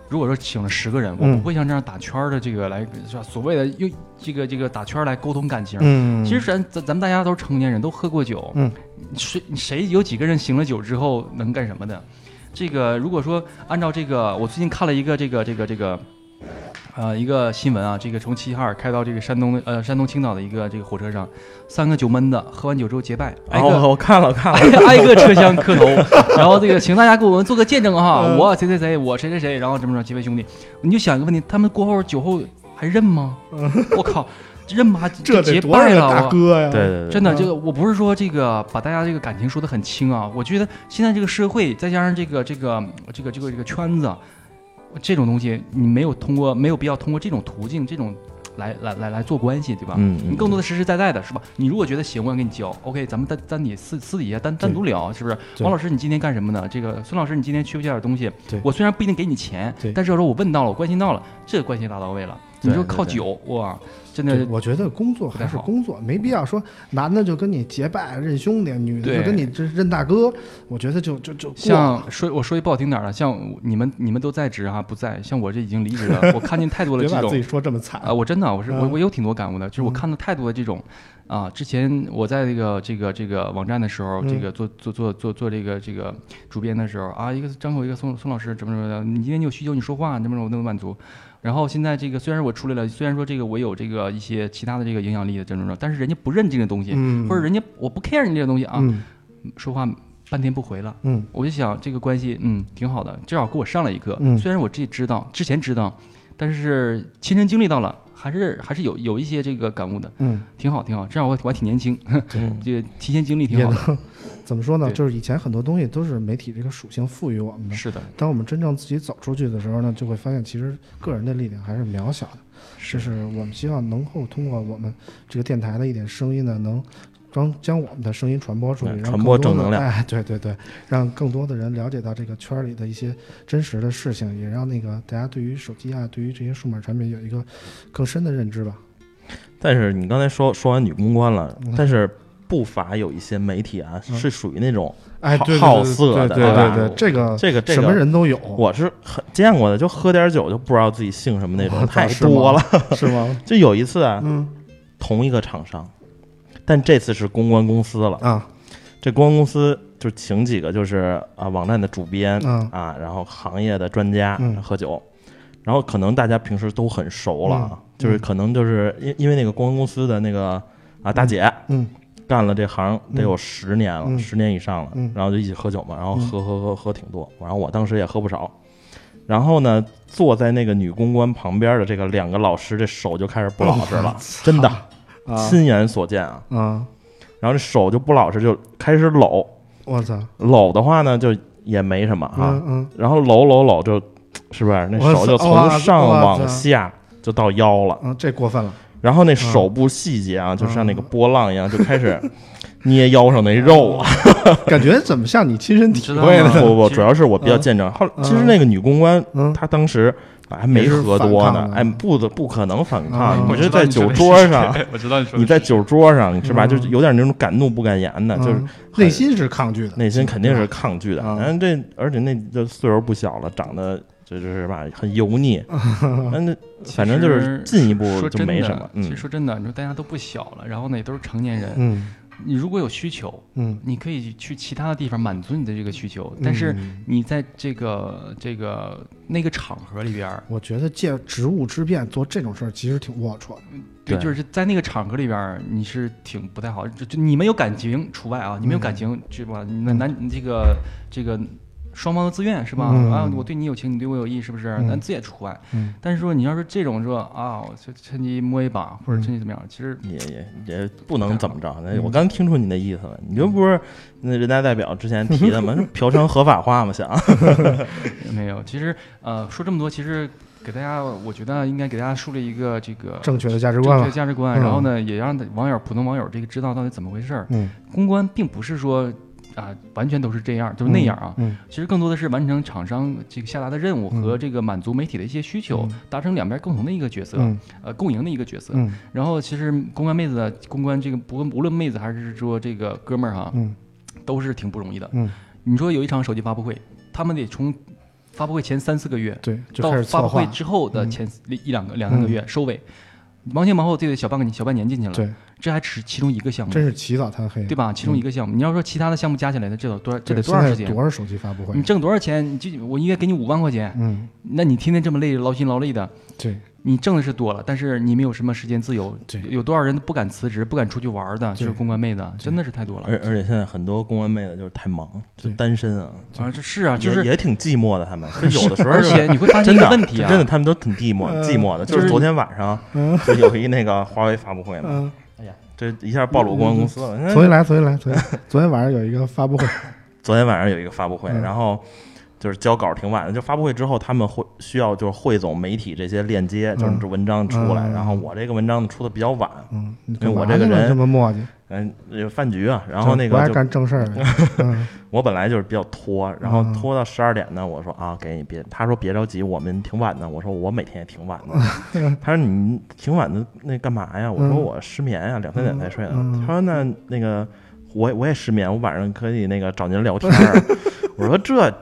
如果说请了十个人，我不会像这样打圈的这个来是吧？所谓的用这个这个打圈来沟通感情。嗯，其实咱咱咱们大家都是成年人，都喝过酒。嗯，谁谁有几个人醒了酒之后能干什么的？这个如果说按照这个，我最近看了一个这个这个这个，呃，一个新闻啊，这个从齐齐哈尔开到这个山东的呃山东青岛的一个这个火车上，三个酒闷子喝完酒之后结拜，挨个
我看了看了，
挨个车厢磕头，然后这个请大家给我们做个见证哈，我谁谁谁，我谁谁谁，然后怎么着几位兄弟，你就想一个问题，他们过后酒后还认吗？我靠！认妈
这
结拜了，
大哥呀！
对对对，
真的，这个我不是说这个把大家这个感情说的很轻啊。我觉得现在这个社会，再加上这个这个这个这个这个圈子，这种东西你没有通过，没有必要通过这种途径，这种来来来来做关系，对吧？
嗯。
你更多的实实在在的是吧？你如果觉得行，我跟你交，OK，咱们单单你私私底下单单独聊，是不是？王老师，你今天干什么呢？这个孙老师，你今天缺不缺点东西？我虽然不一定给你钱，但是要说我问到了，我关心到了，这个关系拉到位了。你就靠酒哇？真的，
我觉得工作还是工作，没必要说男的就跟你结拜认兄弟，女的就跟你这认大哥。我觉得就就就
像说我说句不好听点的，像你们你们都在职哈，不在，像我这已经离职了。我看见太多的 这种，
自己说这么惨
啊！我真的，我是我我有挺多感悟的，就是我看到太多的这种啊。之前我在这个这个这个网站的时候，这个做做做做做这个这个主编的时候啊，一个张口一个宋宋老师怎么怎么的，你今天你有需求你说话，怎么怎么我都能满足。然后现在这个虽然我出来了，虽然说这个我有这个一些其他的这个影响力的这种，但是人家不认这个东西，或者人家我不 care 你这个东西啊，说话半天不回了，嗯，我就想这个关系嗯挺好的，至少给我上了一课。虽然我自己知道之前知道，但是亲身经历到了。还是还是有有一些这个感悟的，嗯，挺好挺好，这样我我还挺年轻，这个提前经历挺好的。
怎么说呢？就是以前很多东西都是媒体这个属性赋予我们的。
是的。
当我们真正自己走出去的时候呢，就会发现其实个人的力量还是渺小的。
是。
是我们希望能够通过我们这个电台的一点声音呢，能。将将我们的声音传播出去，
传播正能量。
哎，对对对，让更多的人了解到这个圈里的一些真实的事情，也让那个大家对于手机啊，对于这些数码产品有一个更深的认知吧。
但是你刚才说说完女公关了，但是不乏有一些媒体啊，是属于那种
哎
好色
的，对对对，这
个这个
什么人都有，
我是很见过的，就喝点酒就不知道自己姓什么那种，太多了，
是吗？
就有一次啊，同一个厂商。但这次是公关公司了。啊！这公关公司就请几个就是啊网站的主编啊，然后行业的专家喝酒，然后可能大家平时都很熟了，就是可能就是因因为那个公关公司的那个啊大姐，
嗯，
干了这行得有十年了，十年以上了，然后就一起喝酒嘛，然后喝喝喝喝挺多，然后我当时也喝不少，然后呢坐在那个女公关旁边的这个两个老师，这手就开始不老实了，真的。亲眼所见啊，
啊，
然后这手就不老实，就开始搂。
我操，
搂的话呢，就也没什么
啊，嗯，
然后搂搂搂，就是不是那手就从上往下就到腰了，
嗯，这过分了。
然后那手部细节啊，就像那个波浪一样，就开始 捏腰上那肉啊，
感觉怎么像你亲身体会的？
不不不，主要是我比较见证。后其实那个女公关，她当时还没喝多呢，哎，不的，不可能反抗。我觉得在酒桌上，
我知道你说
你在酒桌上是吧？就是有点那种敢怒不敢言的，就是
内心是抗拒的，
内心肯定是抗拒的。嗯，这而且那这岁数不小了，长得这就是吧，很油腻。那反正就是进一步就没什么。
其实说真的，你说大家都不小了，然后呢也都是成年人。嗯。你如果有需求，嗯，你可以去其他的地方满足你的这个需求，但是你在这个这个那个场合里边，
我觉得借职务之便做这种事儿其实挺龌龊的。
对，就是在那个场合里边，你是挺不太好。就就你们有感情除外啊，你们有感情这吧？那男这个这个。双方都自愿是吧？啊，我对你有情，你对我有意，是不是？咱自也除外。但是说你要是这种说啊，我就趁机摸一把，或者趁机怎么样，其实
也也也不能怎么着。那我刚听出你的意思了，你这不是那人大代表之前提的吗？嫖娼合法化吗？想
没有。其实呃，说这么多，其实给大家，我觉得应该给大家树立一个这个
正确的价值观，
正确价值观。然后呢，也让网友、普通网友这个知道到底怎么回事儿。嗯，公关并不是说。啊，完全都是这样，就是那样啊。嗯，其实更多的是完成厂商这个下达的任务和这个满足媒体的一些需求，达成两边共同的一个角色，呃，共赢的一个角色。嗯，然后其实公关妹子、公关这个不无论妹子还是说这个哥们儿哈，嗯，都是挺不容易的。嗯，你说有一场手机发布会，他们得从发布会前三四个月，
对，
到发布会之后的前一两个两三个月收尾，忙前忙后，这得小半个小半年进去了。
对。
这还只其中一个项目，
真是起早贪黑，
对吧？其中一个项目，你要说其他的项目加起来的，这得多，这得多长时间？
多少手机发布会？
你挣多少钱？你就我应该给你五万块钱，嗯，那你天天这么累，劳心劳力的，
对，
你挣的是多了，但是你没有什么时间自由，
对，
有多少人不敢辞职，不敢出去玩的，就是公关妹子，真的是太多了。
而而且现在很多公关妹子就是太忙，就单身啊，
啊，这是啊，就是
也挺寂寞的，他们。有的时候，
而且你会发现一个问题啊，
真的，他们都挺寂寞，寂寞的，就是昨天晚上就有一那个华为发布会嘛。哎呀这一下暴露公关公司了。
重新来，昨天来，昨天昨天晚上有一个发布会，
昨天晚上有一个发布会，然后就是交稿挺晚的。就发布会之后，他们会需要就是汇总媒体这些链接，就是这文章出来。然后我这个文章出的比较晚，嗯，因为我这个人
这么磨叽。
嗯，有饭局啊，然后那个
不爱干正事儿。
我本来就是比较拖，然后拖到十二点呢，我说啊，给你别，他说别着急，我们挺晚的。我说我每天也挺晚的。他说你挺晚的，那干嘛呀？我说我失眠呀，两三点才睡呢。他说那那个我我也失眠，我晚上可以那个找您聊天。我说这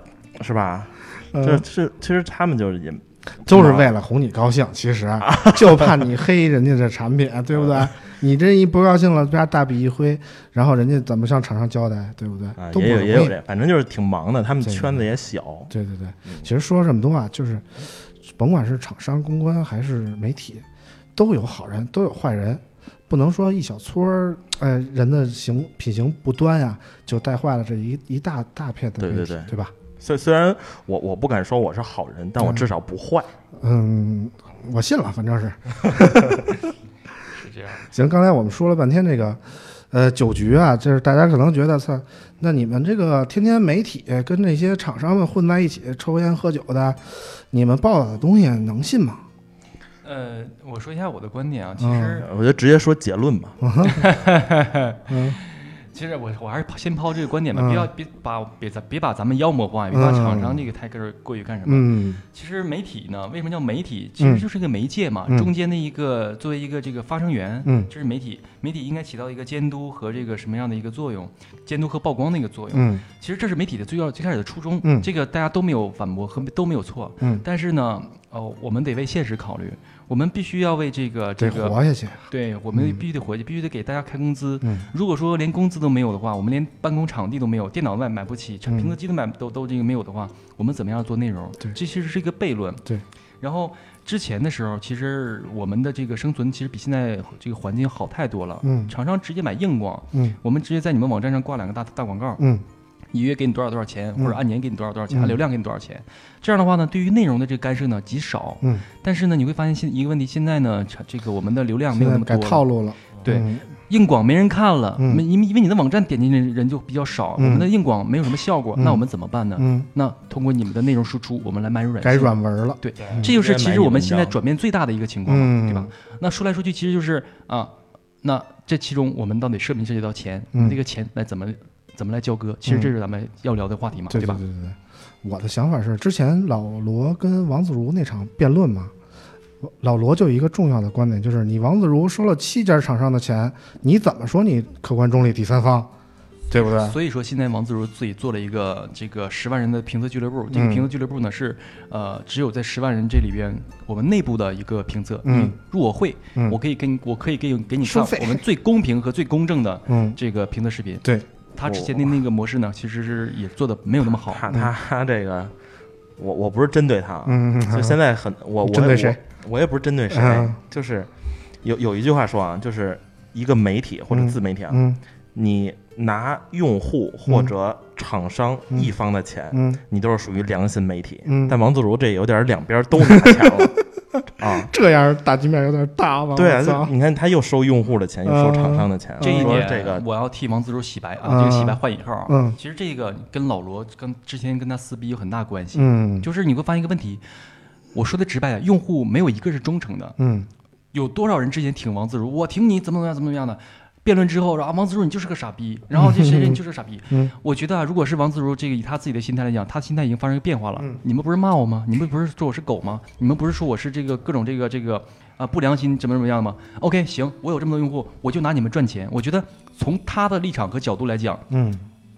是吧？这是其实他们就是也
就是为了哄你高兴，其实就怕你黑人家这产品，对不对？你这一不高兴了，啪大笔一挥，然后人家怎么向厂商交代，对不对？
啊，也有也有这，反正就是挺忙的，他们圈子也小。
对对对，其实说这么多啊，就是甭管是厂商、公关还是媒体，都有好人，都有坏人，不能说一小撮儿哎人的行品行不端呀，就带坏了这一一大大片的
对对对，
对吧？
虽虽然我我不敢说我是好人，但我至少不坏。
嗯，我信了，反正是。
这样
行，刚才我们说了半天这个，呃，酒局啊，就是大家可能觉得，操，那你们这个天天媒体跟那些厂商们混在一起抽烟喝酒的，你们报道的东西能信吗？
呃，我说一下我的观点啊，其实
我就直接说结论吧。
嗯。其实我我还是先抛这个观点吧，不要别把别咱别把咱们妖魔化，别把厂商这个太个过于干什么。嗯，其实媒体呢，为什么叫媒体？其实就是一个媒介嘛，中间的一个作为一个这个发声源。嗯，这是媒体，媒体应该起到一个监督和这个什么样的一个作用？监督和曝光的一个作用。嗯，其实这是媒体的最要最开始的初衷。嗯，这个大家都没有反驳和都没有错。嗯，但是呢，哦，我们得为现实考虑。我们必须要为这个这个
活下去，
对我们必须得活下去，必须得给大家开工资。如果说连工资都没有的话，我们连办公场地都没有，电脑买买不起，平子机都买都都这个没有的话，我们怎么样做内容？
对，
这其实是一个悖论。
对。
然后之前的时候，其实我们的这个生存其实比现在这个环境好太多了。嗯。厂商直接买硬广，嗯，我们直接在你们网站上挂两个大大广告，嗯。一月给你多少多少钱，或者按年给你多少多少钱，按流量给你多少钱，这样的话呢，对于内容的这个干涉呢极少。嗯，但是呢，你会发现现一个问题，现在呢，这个我们的流量没有那么多，
改套路了。
对，硬广没人看了，因为因为你的网站点进去人就比较少，我们的硬广没有什么效果，那我们怎么办呢？嗯，那通过你们的内容输出，我们来买软
改软文了。
对，这就是其实我们现在转变最大的一个情况，对吧？那说来说去，其实就是啊，那这其中我们到底涉没涉及到钱？这个钱来怎么？怎么来交割？其实这是咱们要聊的话题嘛，
对
吧？
对对对，我的想法是，之前老罗跟王自如那场辩论嘛，老罗就有一个重要的观点，就是你王自如收了七家厂商的钱，你怎么说你客观中立第三方？对不对？
所以说，现在王自如自己做了一个这个十万人的评测俱乐部。这个评测俱乐部呢，是呃，只有在十万人这里边，我们内部的一个评测。嗯，入我会，我可以跟我可以给给你看我们最公平和最公正的这个评测视频。
对，
他之前的那个模式呢，其实是也做的没有那么好。
他他这个，我我不是针对他，嗯，就现在很我我
针对谁？
我也不是针对谁，就是有有一句话说啊，就是一个媒体或者自媒体啊，你。拿用户或者厂商一方的钱，你都是属于良心媒体。但王自如这有点两边都拿钱了 啊，
这样打击面有点大吧？
对啊，你看他又收用户的钱，又收厂商的钱。
这一点，
这个
我要替王自如洗白啊，这个洗白换引号。嗯，其实这个跟老罗跟之前跟他撕逼有很大关系。嗯，就是你会发现一个问题，我说的直白点，用户没有一个是忠诚的。嗯，有多少人之前挺王自如，我挺你怎么怎么样怎么怎么样的。辩论之后，然后王自如你就是个傻逼，然后这谁谁就是个傻逼。我觉得啊，如果是王自如这个以他自己的心态来讲，他心态已经发生变化了。你们不是骂我吗？你们不是说我是狗吗？你们不是说我是这个各种这个这个啊不良心怎么怎么样吗？OK，行，我有这么多用户，我就拿你们赚钱。我觉得从他的立场和角度来讲，嗯，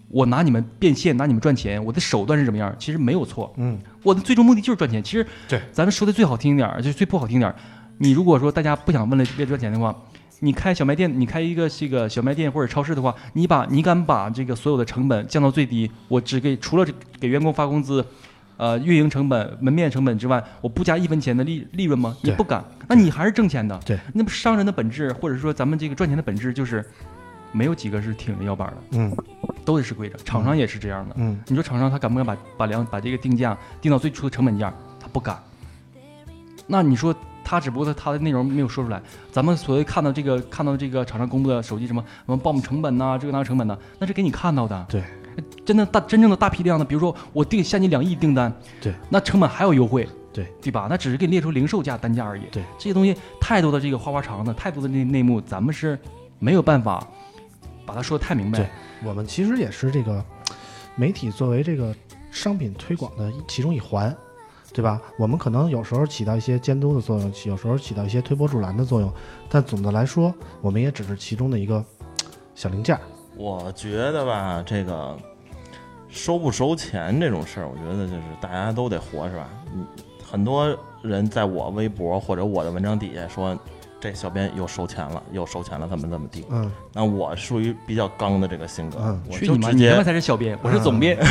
我拿你们变现，拿你们赚钱，我的手段是什么样？其实没有错。嗯，我的最终目的就是赚钱。其实，
对，
咱们说的最好听一点，就是最不好听点。你如果说大家不想问了为赚钱的话。你开小卖店，你开一个这个小卖店或者超市的话，你把你敢把这个所有的成本降到最低，我只给除了给员工发工资，呃，运营成本、门面成本之外，我不加一分钱的利利润吗？你不敢，那你还是挣钱的。
对，
那么商人的本质，或者说咱们这个赚钱的本质，就是没有几个是挺着腰板的，嗯，都得是跪着。厂商也是这样的，嗯，你说厂商他敢不敢把把量把这个定价定到最初的成本价？他不敢。那你说？他只不过他他的内容没有说出来，咱们所谓看到这个看到这个厂商公布的手机什么什么报名成本呐，这个那个成本呢，那是给你看到的。
对，
真的大真正的大批量的，比如说我定下你两亿订单，
对，
那成本还有优惠，
对
对吧？那只是给你列出零售价单价而已。
对，
这些东西太多的这个花花肠子，太多的内内幕，咱们是没有办法把它说的太明白。
对，我们其实也是这个媒体作为这个商品推广的其中一环。对吧？我们可能有时候起到一些监督的作用，有时候起到一些推波助澜的作用，但总的来说，我们也只是其中的一个小零件。
我觉得吧，这个收不收钱这种事儿，我觉得就是大家都得活，是吧？嗯，很多人在我微博或者我的文章底下说，这小编又收钱了，又收钱了，怎么怎么地。嗯，那我属于比较刚的这个性格，嗯我就直接，
你他妈才是小编，我是总编。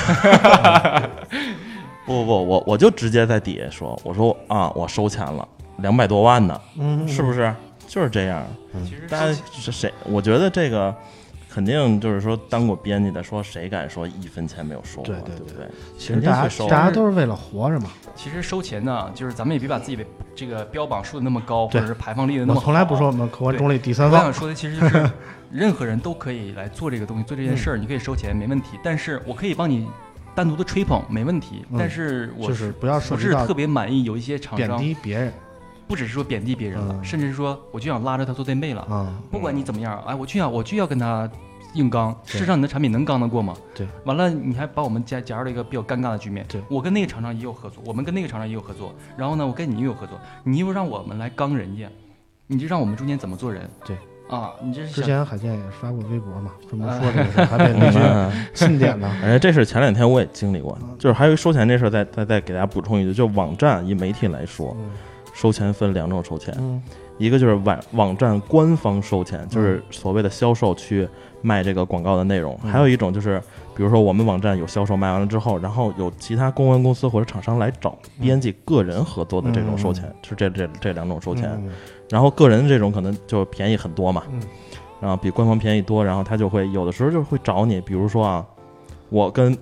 不不不，我我就直接在底下说，我说啊，我收钱了，两百多万呢，是不是？就是这样。其实，但是谁？我觉得这个肯定就是说，当过编辑的说，谁敢说一分钱没有收？
对
对对
对。其实大家大家都是为了活着嘛。
其实收钱呢，就是咱们也别把自己的这个标榜说的那么高，或者是排放力的那么。
我从来不说我们客观中立第三方。
我想说的其实就是，任何人都可以来做这个东西，做这件事儿，你可以收钱没问题。但是我可以帮你。单独的吹捧没问题，但是我
是不要
不是特别满意。有一些厂商
贬低别人，
不只是说贬低别人了，甚至是说我就想拉着他做垫背了。啊，不管你怎么样，哎，我就要我就要跟他硬刚。事实上，你的产品能刚得过吗？
对。
完了，你还把我们加加入了一个比较尴尬的局面。
对。
我跟那个厂商也有合作，我们跟那个厂商也有合作。然后呢，我跟你又有合作，你又让我们来刚人家，你就让我们中间怎么做人？
对。
啊，你这
之前海健也发过微博嘛，专门说这个事，还被那些钦点呢。
哎，这事前两天我也经历过，就是还有一收钱这事，再再再给大家补充一句，就网站以媒体来说，收钱分两种收钱，一个就是网网站官方收钱，就是所谓的销售去卖这个广告的内容；还有一种就是，比如说我们网站有销售卖完了之后，然后有其他公关公司或者厂商来找编辑个人合作的这种收钱，是这这这两种收钱。然后个人这种可能就便宜很多嘛，然后比官方便宜多，然后他就会有的时候就会找你，比如说啊，我跟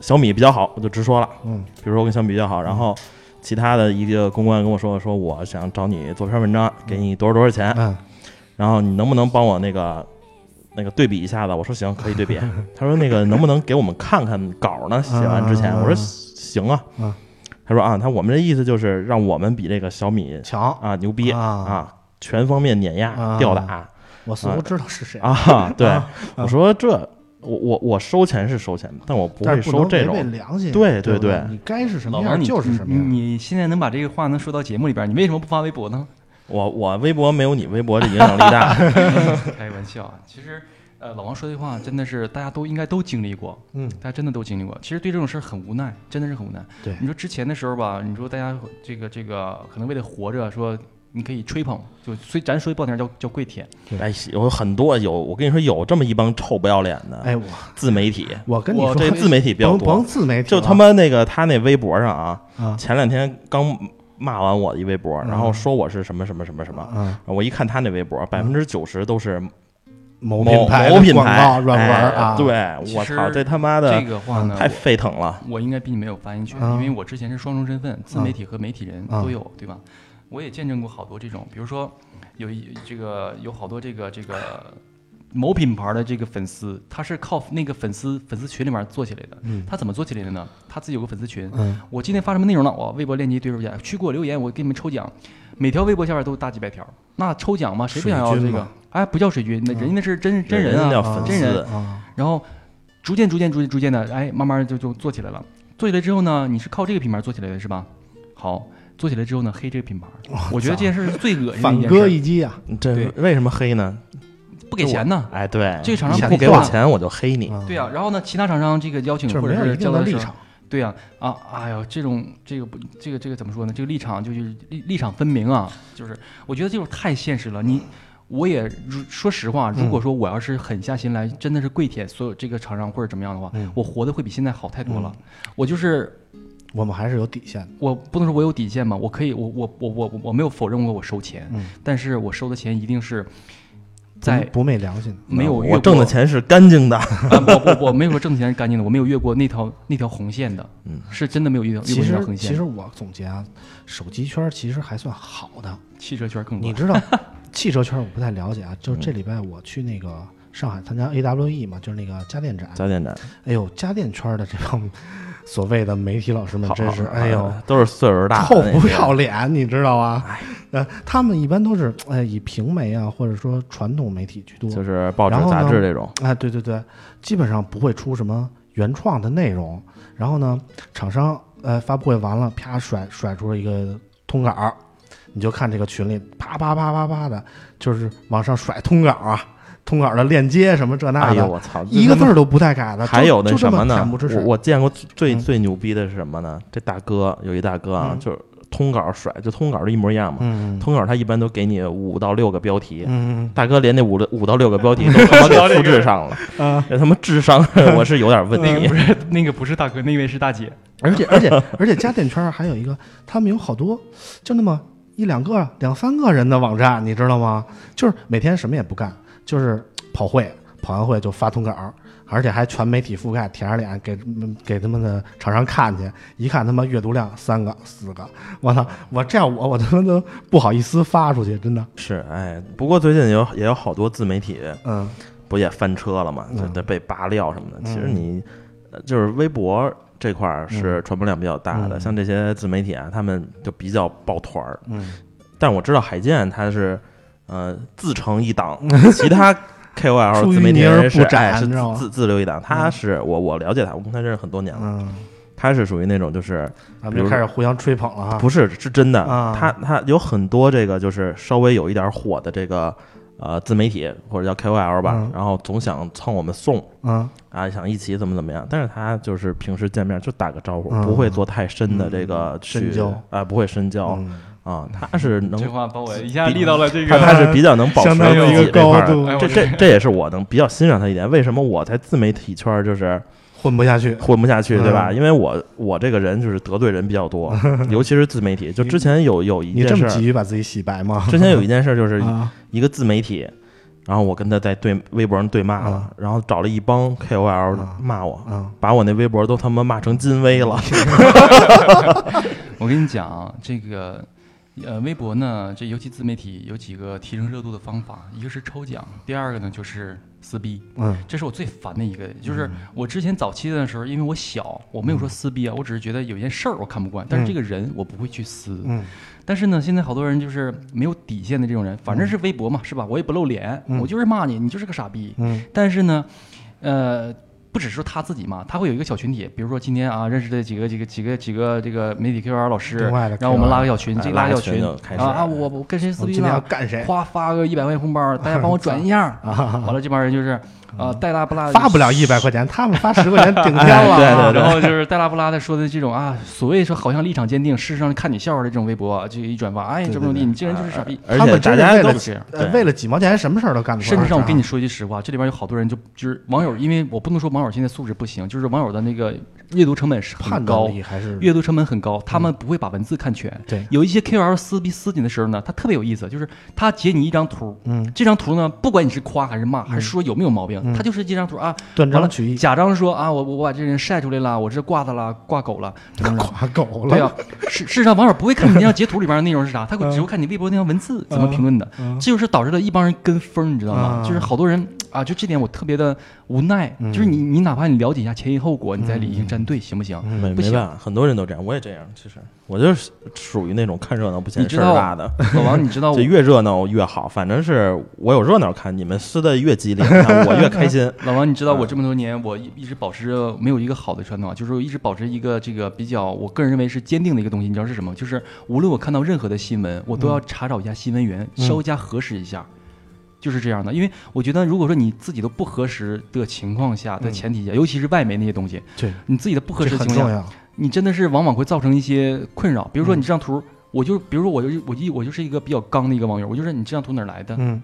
小米比较好，我就直说了，嗯，比如说我跟小米比较好，然后其他的一个公关跟我说说我想找你做篇文章，给你多少多少钱，嗯，然后你能不能帮我那个那个对比一下子？我说行，可以对比。他说那个能不能给我们看看稿呢？写完之前，我说行啊，嗯。他说啊，他我们的意思就是让我们比这个小米
强
啊，牛逼啊，全方面碾压吊打。
我似乎知道是谁
啊。对，我说这我我我收钱是收钱，但我不会收这种
良心。
对对
对，你该是什么样就是什么
样。你现在能把这个话能说到节目里边，你为什么不发微博呢？
我我微博没有你微博的影响力大。
开玩笑，其实呃，老王说的话真的是大家都应该都经历过，嗯，大家真的都经历过。其实对这种事儿很无奈，真的是很无奈。
对，
你说之前的时候吧，你说大家这个这个可能为了活着说。你可以吹捧，就所以咱说一不好听叫叫跪舔。
哎，有很多有，我跟你说有这么一帮臭不要脸的。
哎，我
自媒体，
我跟你说，
这自媒体比较
多。自媒体，
就他妈那个他那微博上啊，前两天刚骂完我一微博，然后说我是什么什么什么什么。嗯，我一看他那微博，百分之九十都是某
品牌
某品牌
软文啊。
对，我操，这他妈的
这个话呢
太沸腾了。
我应该比你没有发言权，因为我之前是双重身份，自媒体和媒体人都有，对吧？我也见证过好多这种，比如说，有一这个有好多这个这个某品牌的这个粉丝，他是靠那个粉丝粉丝群里面做起来的。嗯。他怎么做起来的呢？他自己有个粉丝群。嗯。我今天发什么内容了？我微博链接对出去，去给我留言，我给你们抽奖。每条微博下面都大几百条，那抽奖嘛，谁不想要这个？哎，不叫水军，那人家那是真真人啊，真人。然后逐渐逐渐逐渐逐渐的，哎，慢慢就就做起来了。做起来之后呢，你是靠这个品牌做起来的是吧？好。做起来之后呢，黑这个品牌，我觉得这件事是最恶心的
反戈一击啊！
这为什么黑呢？
不给钱呢？
哎，对，
这个厂商
不给我钱，我就黑你。
对啊，然后呢，其他厂商这个邀请或者是交的立场，对呀，啊，哎呦，这种这个不，这个这个怎么说呢？这个立场就是立立场分明啊，就是我觉得这种太现实了。你我也说实话，如果说我要是狠下心来，真的是跪舔所有这个厂商或者怎么样的话，我活的会比现在好太多了。我就是。
我们还是有底线的。
我不能说我有底线嘛，我可以，我我我我我没有否认过我收钱，但是我收的钱一定是在
不昧良心，
没有
我挣的钱是干净的。
不不，我没有说挣的钱是干净的，我没有越过那条那条红线的，嗯是真的没有越过那条红线。
其实我总结啊，手机圈其实还算好的，
汽车圈更。
你知道，汽车圈我不太了解啊，就是这礼拜我去那个上海参加 AWE 嘛，就是那个家电展。
家电展，
哎呦，家电圈的这帮。所谓的媒体老师们真是，哎呦，
都是岁数大，
臭不要脸，你知道吗？呃，他们一般都是哎以平媒啊，或者说传统媒体居多，
就是报纸、杂志这种。
哎，对对对，基本上不会出什么原创的内容。然后呢，厂商呃发布会完了，啪甩甩出了一个通稿，你就看这个群里啪啪啪啪啪的，就是往上甩通稿啊。通稿的链接什么这那的，
哎呦我操，
一个字儿都不带改的。
还有那什么
呢？
我我见过最最牛逼的是什么呢？这大哥有一大哥啊，就是通稿甩，就通稿的一模一样嘛。通稿他一般都给你五到六个标题，大哥连那五六五到六个标题 都他妈给复制上了。这他妈智商 我是有点问题。
不是那个不是大哥，那位是大姐。
而且而且而且家电圈还有一个，他们有好多就那么一两个、两三个人的网站，你知道吗？就是每天什么也不干。就是跑会，跑完会就发通稿，而且还全媒体覆盖，舔着脸给给他们的厂商看去。一看他妈阅读量三个四个，我操！我这样我我他妈都不好意思发出去，真的
是哎。不过最近有也有好多自媒体，嗯，不也翻车了嘛？就得被扒料什么的。其实你就是微博这块儿是传播量比较大的，像这些自媒体啊，他们就比较抱团儿。嗯，但我知道海建他是。呃，自成一党，其他 KOL 自媒体人是哎是自自留一党。他是我我了解他，我跟他认识很多年了。他是属于那种就是，
咱们就开始互相吹捧了哈。
不是，是真的。他他有很多这个就是稍微有一点火的这个呃自媒体或者叫 KOL 吧，然后总想蹭我们送，嗯啊想一起怎么怎么样。但是他就是平时见面就打个招呼，不会做太深的这个
深交
啊，不会深交。啊，他是 能
这话把我一下立到了这个，
他他是比较能保持
一个高度，
这这这也是我能比较欣赏他一点。为什么我在自媒体圈就是
混不下去，
混不下去，对吧？因为我我这个人就是得罪人比较多，尤其是自媒体。就之前有有一件事，
你这么急于把自己洗白吗？
之前有一件事，就是一个自媒体，然后我跟他在对微博上对骂了，然后找了一帮 KOL 骂我，把我那微博都他妈骂成金威了。
我跟你讲这个。呃，微博呢，这尤其自媒体有几个提升热度的方法，一个是抽奖，第二个呢就是撕逼。嗯，这是我最烦的一个，就是我之前早期的时候，因为我小，我没有说撕逼啊，我只是觉得有件事儿我看不惯，但是这个人我不会去撕。嗯，但是呢，现在好多人就是没有底线的这种人，反正是微博嘛，是吧？我也不露脸，我就是骂你，你就是个傻逼。嗯，但是呢。呃。不只是他自己嘛，他会有一个小群体，比如说今天啊认识的几个几个几个几个这个媒体 QL 老师，然后我们拉个小群，这拉个小群啊啊，我我跟谁撕逼了，
干谁，
夸发个一百块钱红包，大家帮我转一下，完了这帮人就是。啊，带拉布拉
发不了一百块钱，他们发十块钱顶天了。
对对，
然后就是带拉布拉的说的这种啊，所谓说好像立场坚定，事实上看你笑话的这种微博，就一转发，哎，这么地，你竟然就是傻逼。
他们
大家都
这样，为了几毛钱，什么事儿都干得
甚至让我跟你说句实话，这里边有好多人就就是网友，因为我不能说网友现在素质不行，就是网友的那个。阅读成本是很高，
还是
阅读成本很高？他们不会把文字看全。
对，
有一些 KOL 撕逼撕你的时候呢，他特别有意思，就是他截你一张图，嗯，这张图呢，不管你是夸还是骂，还是说有没有毛病，他就是这张图啊，
断章取义，
假装说啊，我我把这人晒出来了，我这挂他了，挂狗了，
挂狗了。
对啊，事事实上网友不会看你那张截图里边的内容是啥，他会 只会看你微博那条文字怎么评论的，这就是导致了一帮人跟风，你知道吗？就是好多人。啊，就这点我特别的无奈，就是你你哪怕你了解一下前因后果，你再理性站队行不行？
没没办法，很多人都这样，我也这样。其实我就是属于那种看热闹不嫌事儿大的。
老王，你知道，
这越热闹越好，反正是我有热闹看，你们撕的越激烈，我越开心。
老王，你知道我这么多年，我一直保持着没有一个好的传统，就是一直保持一个这个比较，我个人认为是坚定的一个东西。你知道是什么？就是无论我看到任何的新闻，我都要查找一下新闻源，稍加核实一下。就是这样的，因为我觉得，如果说你自己都不核实的情况下的前提下，尤其是外媒那些东西，
对，
你自己的不合适情况下，你真的是往往会造成一些困扰。比如说你这张图，我就比如说我就我一我就是一个比较刚的一个网友，我就说你这张图哪来的？嗯，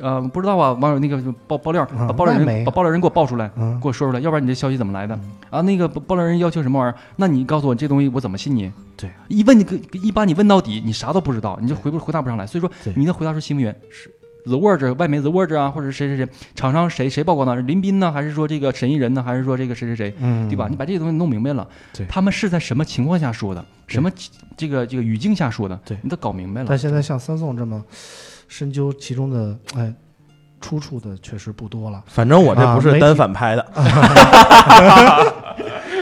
呃，不知道啊，网友那个爆爆料，把爆料人把爆料人给我爆出来，给我说出来，要不然你这消息怎么来的？啊，那个爆料人要求什么玩意儿？那你告诉我这东西我怎么信你？
对，
一问你一般你问到底，你啥都不知道，你就回不回答不上来。所以说，你的回答是新闻源是。The Word 外媒 The Word 啊，或者谁谁谁厂商谁谁曝光的？是林斌呢，还是说这个沈艺人呢，还是说这个谁谁谁？嗯，对吧？你把这些东西弄明白了，他们是在什么情况下说的？什么这个这个语境下说的？
对，
你都搞明白了。
但现在像三宋这么深究其中的哎出处的，确实不多了。
反正我这不是单反拍的，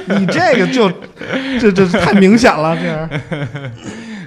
你这个就这这太明显了，这。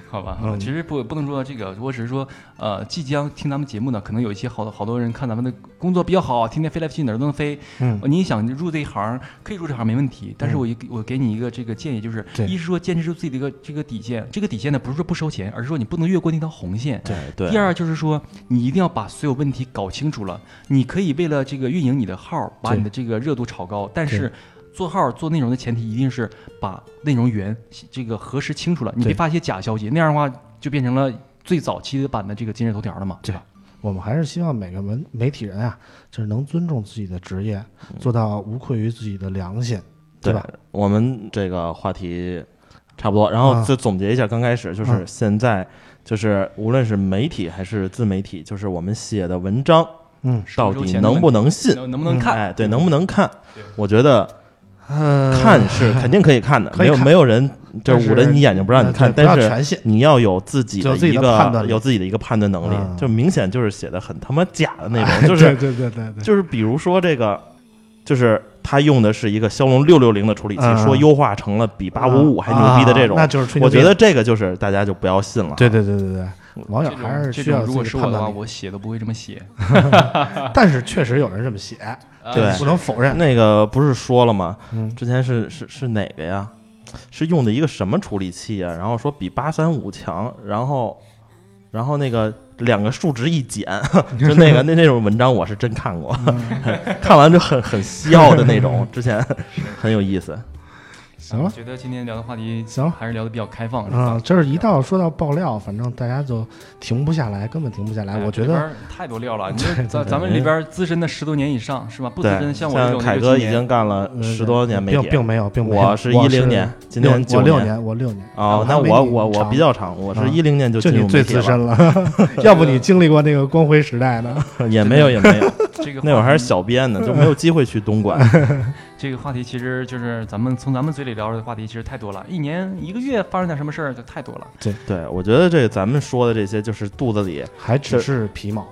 好吧，其实不不能说这个，我只是说，呃，即将听咱们节目呢，可能有一些好多好多人看咱们的工作比较好，天天飞来飞去哪儿都能飞。嗯，你想入这一行，可以入这行没问题。但是我一我给你一个这个建议，就是一是说坚持住自己的一个这个底线，这个底线呢不是说不收钱，而是说你不能越过那条红线。
对对。
第二就是说，你一定要把所有问题搞清楚了。你可以为了这个运营你的号，把你的这个热度炒高，但是。做号做内容的前提一定是把内容源这个核实清楚了，你别发一些假消息，那样的话就变成了最早期的版的这个今日头条了嘛，对吧？
我们还是希望每个文媒体人啊，就是能尊重自己的职业，做到无愧于自己的良心，对吧？
我们这个话题差不多，然后再总结一下，刚开始就是现在就是无论是媒体还是自媒体，就是我们写的文章，
嗯，
到底能不能信，
能不能看？
哎，对，能不能看？我觉得。看是肯定可以看的，没有没有人就是捂着你眼睛不让你看，但是你要有自己的一个有自己的一个判断能力，就明显就是写的很他妈假的那种，就是
对对对对，
就是比如说这个，就是他用的是一个骁龙六六零的处理器，说优化成了比八五五还牛逼的这种，
那就是
我觉得这个就是大家就不要信了。
对对对对对，网友还是需要
如果是我的话，我写都不会这么写，
但是确实有人这么写。
对，
不能否认
那个不是说了吗？之前是是是哪个呀？是用的一个什么处理器啊？然后说比八三五强，然后然后那个两个数值一减，就那个那那种文章我是真看过，看完就很很笑的那种，之前很有意思。
行了，
觉得今天聊的话题
行，
还是聊的比较开放
啊。这是一到说到爆料，反正大家就停不下来，根本停不下来。我觉得
太多料了。咱咱们里边资深的十多年以上是吧？不资深
像
我这种，
凯哥已经干了十多年媒
体，并并没有，并没
有。我是一零年，今年
我六年，我六年。
哦，那我我我比较长，我是一零年就
就你最资深了。要不你经历过那个光辉时代呢？
也没有，也没有。这个那会儿还是小编呢，就没有机会去东莞。
这个话题其实就是咱们从咱们嘴里聊的话题，其实太多了。一年一个月发生点什么事儿就太多了。
对
对，我觉得这咱们说的这些就是肚子里
还只是皮毛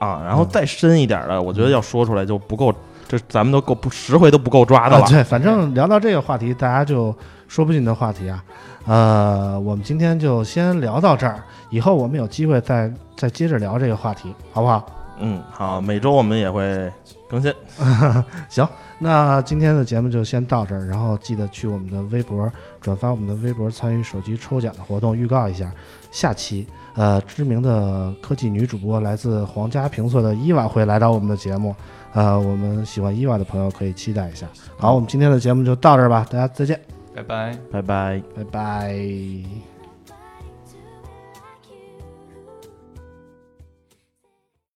啊，然后再深一点的，我觉得要说出来就不够，这咱们都够不十回都不够抓的了。
对，反正聊到这个话题，大家就说不尽的话题啊。呃，我们今天就先聊到这儿，以后我们有机会再再接着聊这个话题，好不好？
嗯，好，每周我们也会更新。
行，那今天的节目就先到这儿，然后记得去我们的微博转发我们的微博，参与手机抽奖的活动，预告一下下期。呃，知名的科技女主播来自皇家评测的伊娃会来到我们的节目。呃，我们喜欢伊娃的朋友可以期待一下。好，我们今天的节目就到这儿吧，大家再见，
拜拜，
拜拜，
拜拜。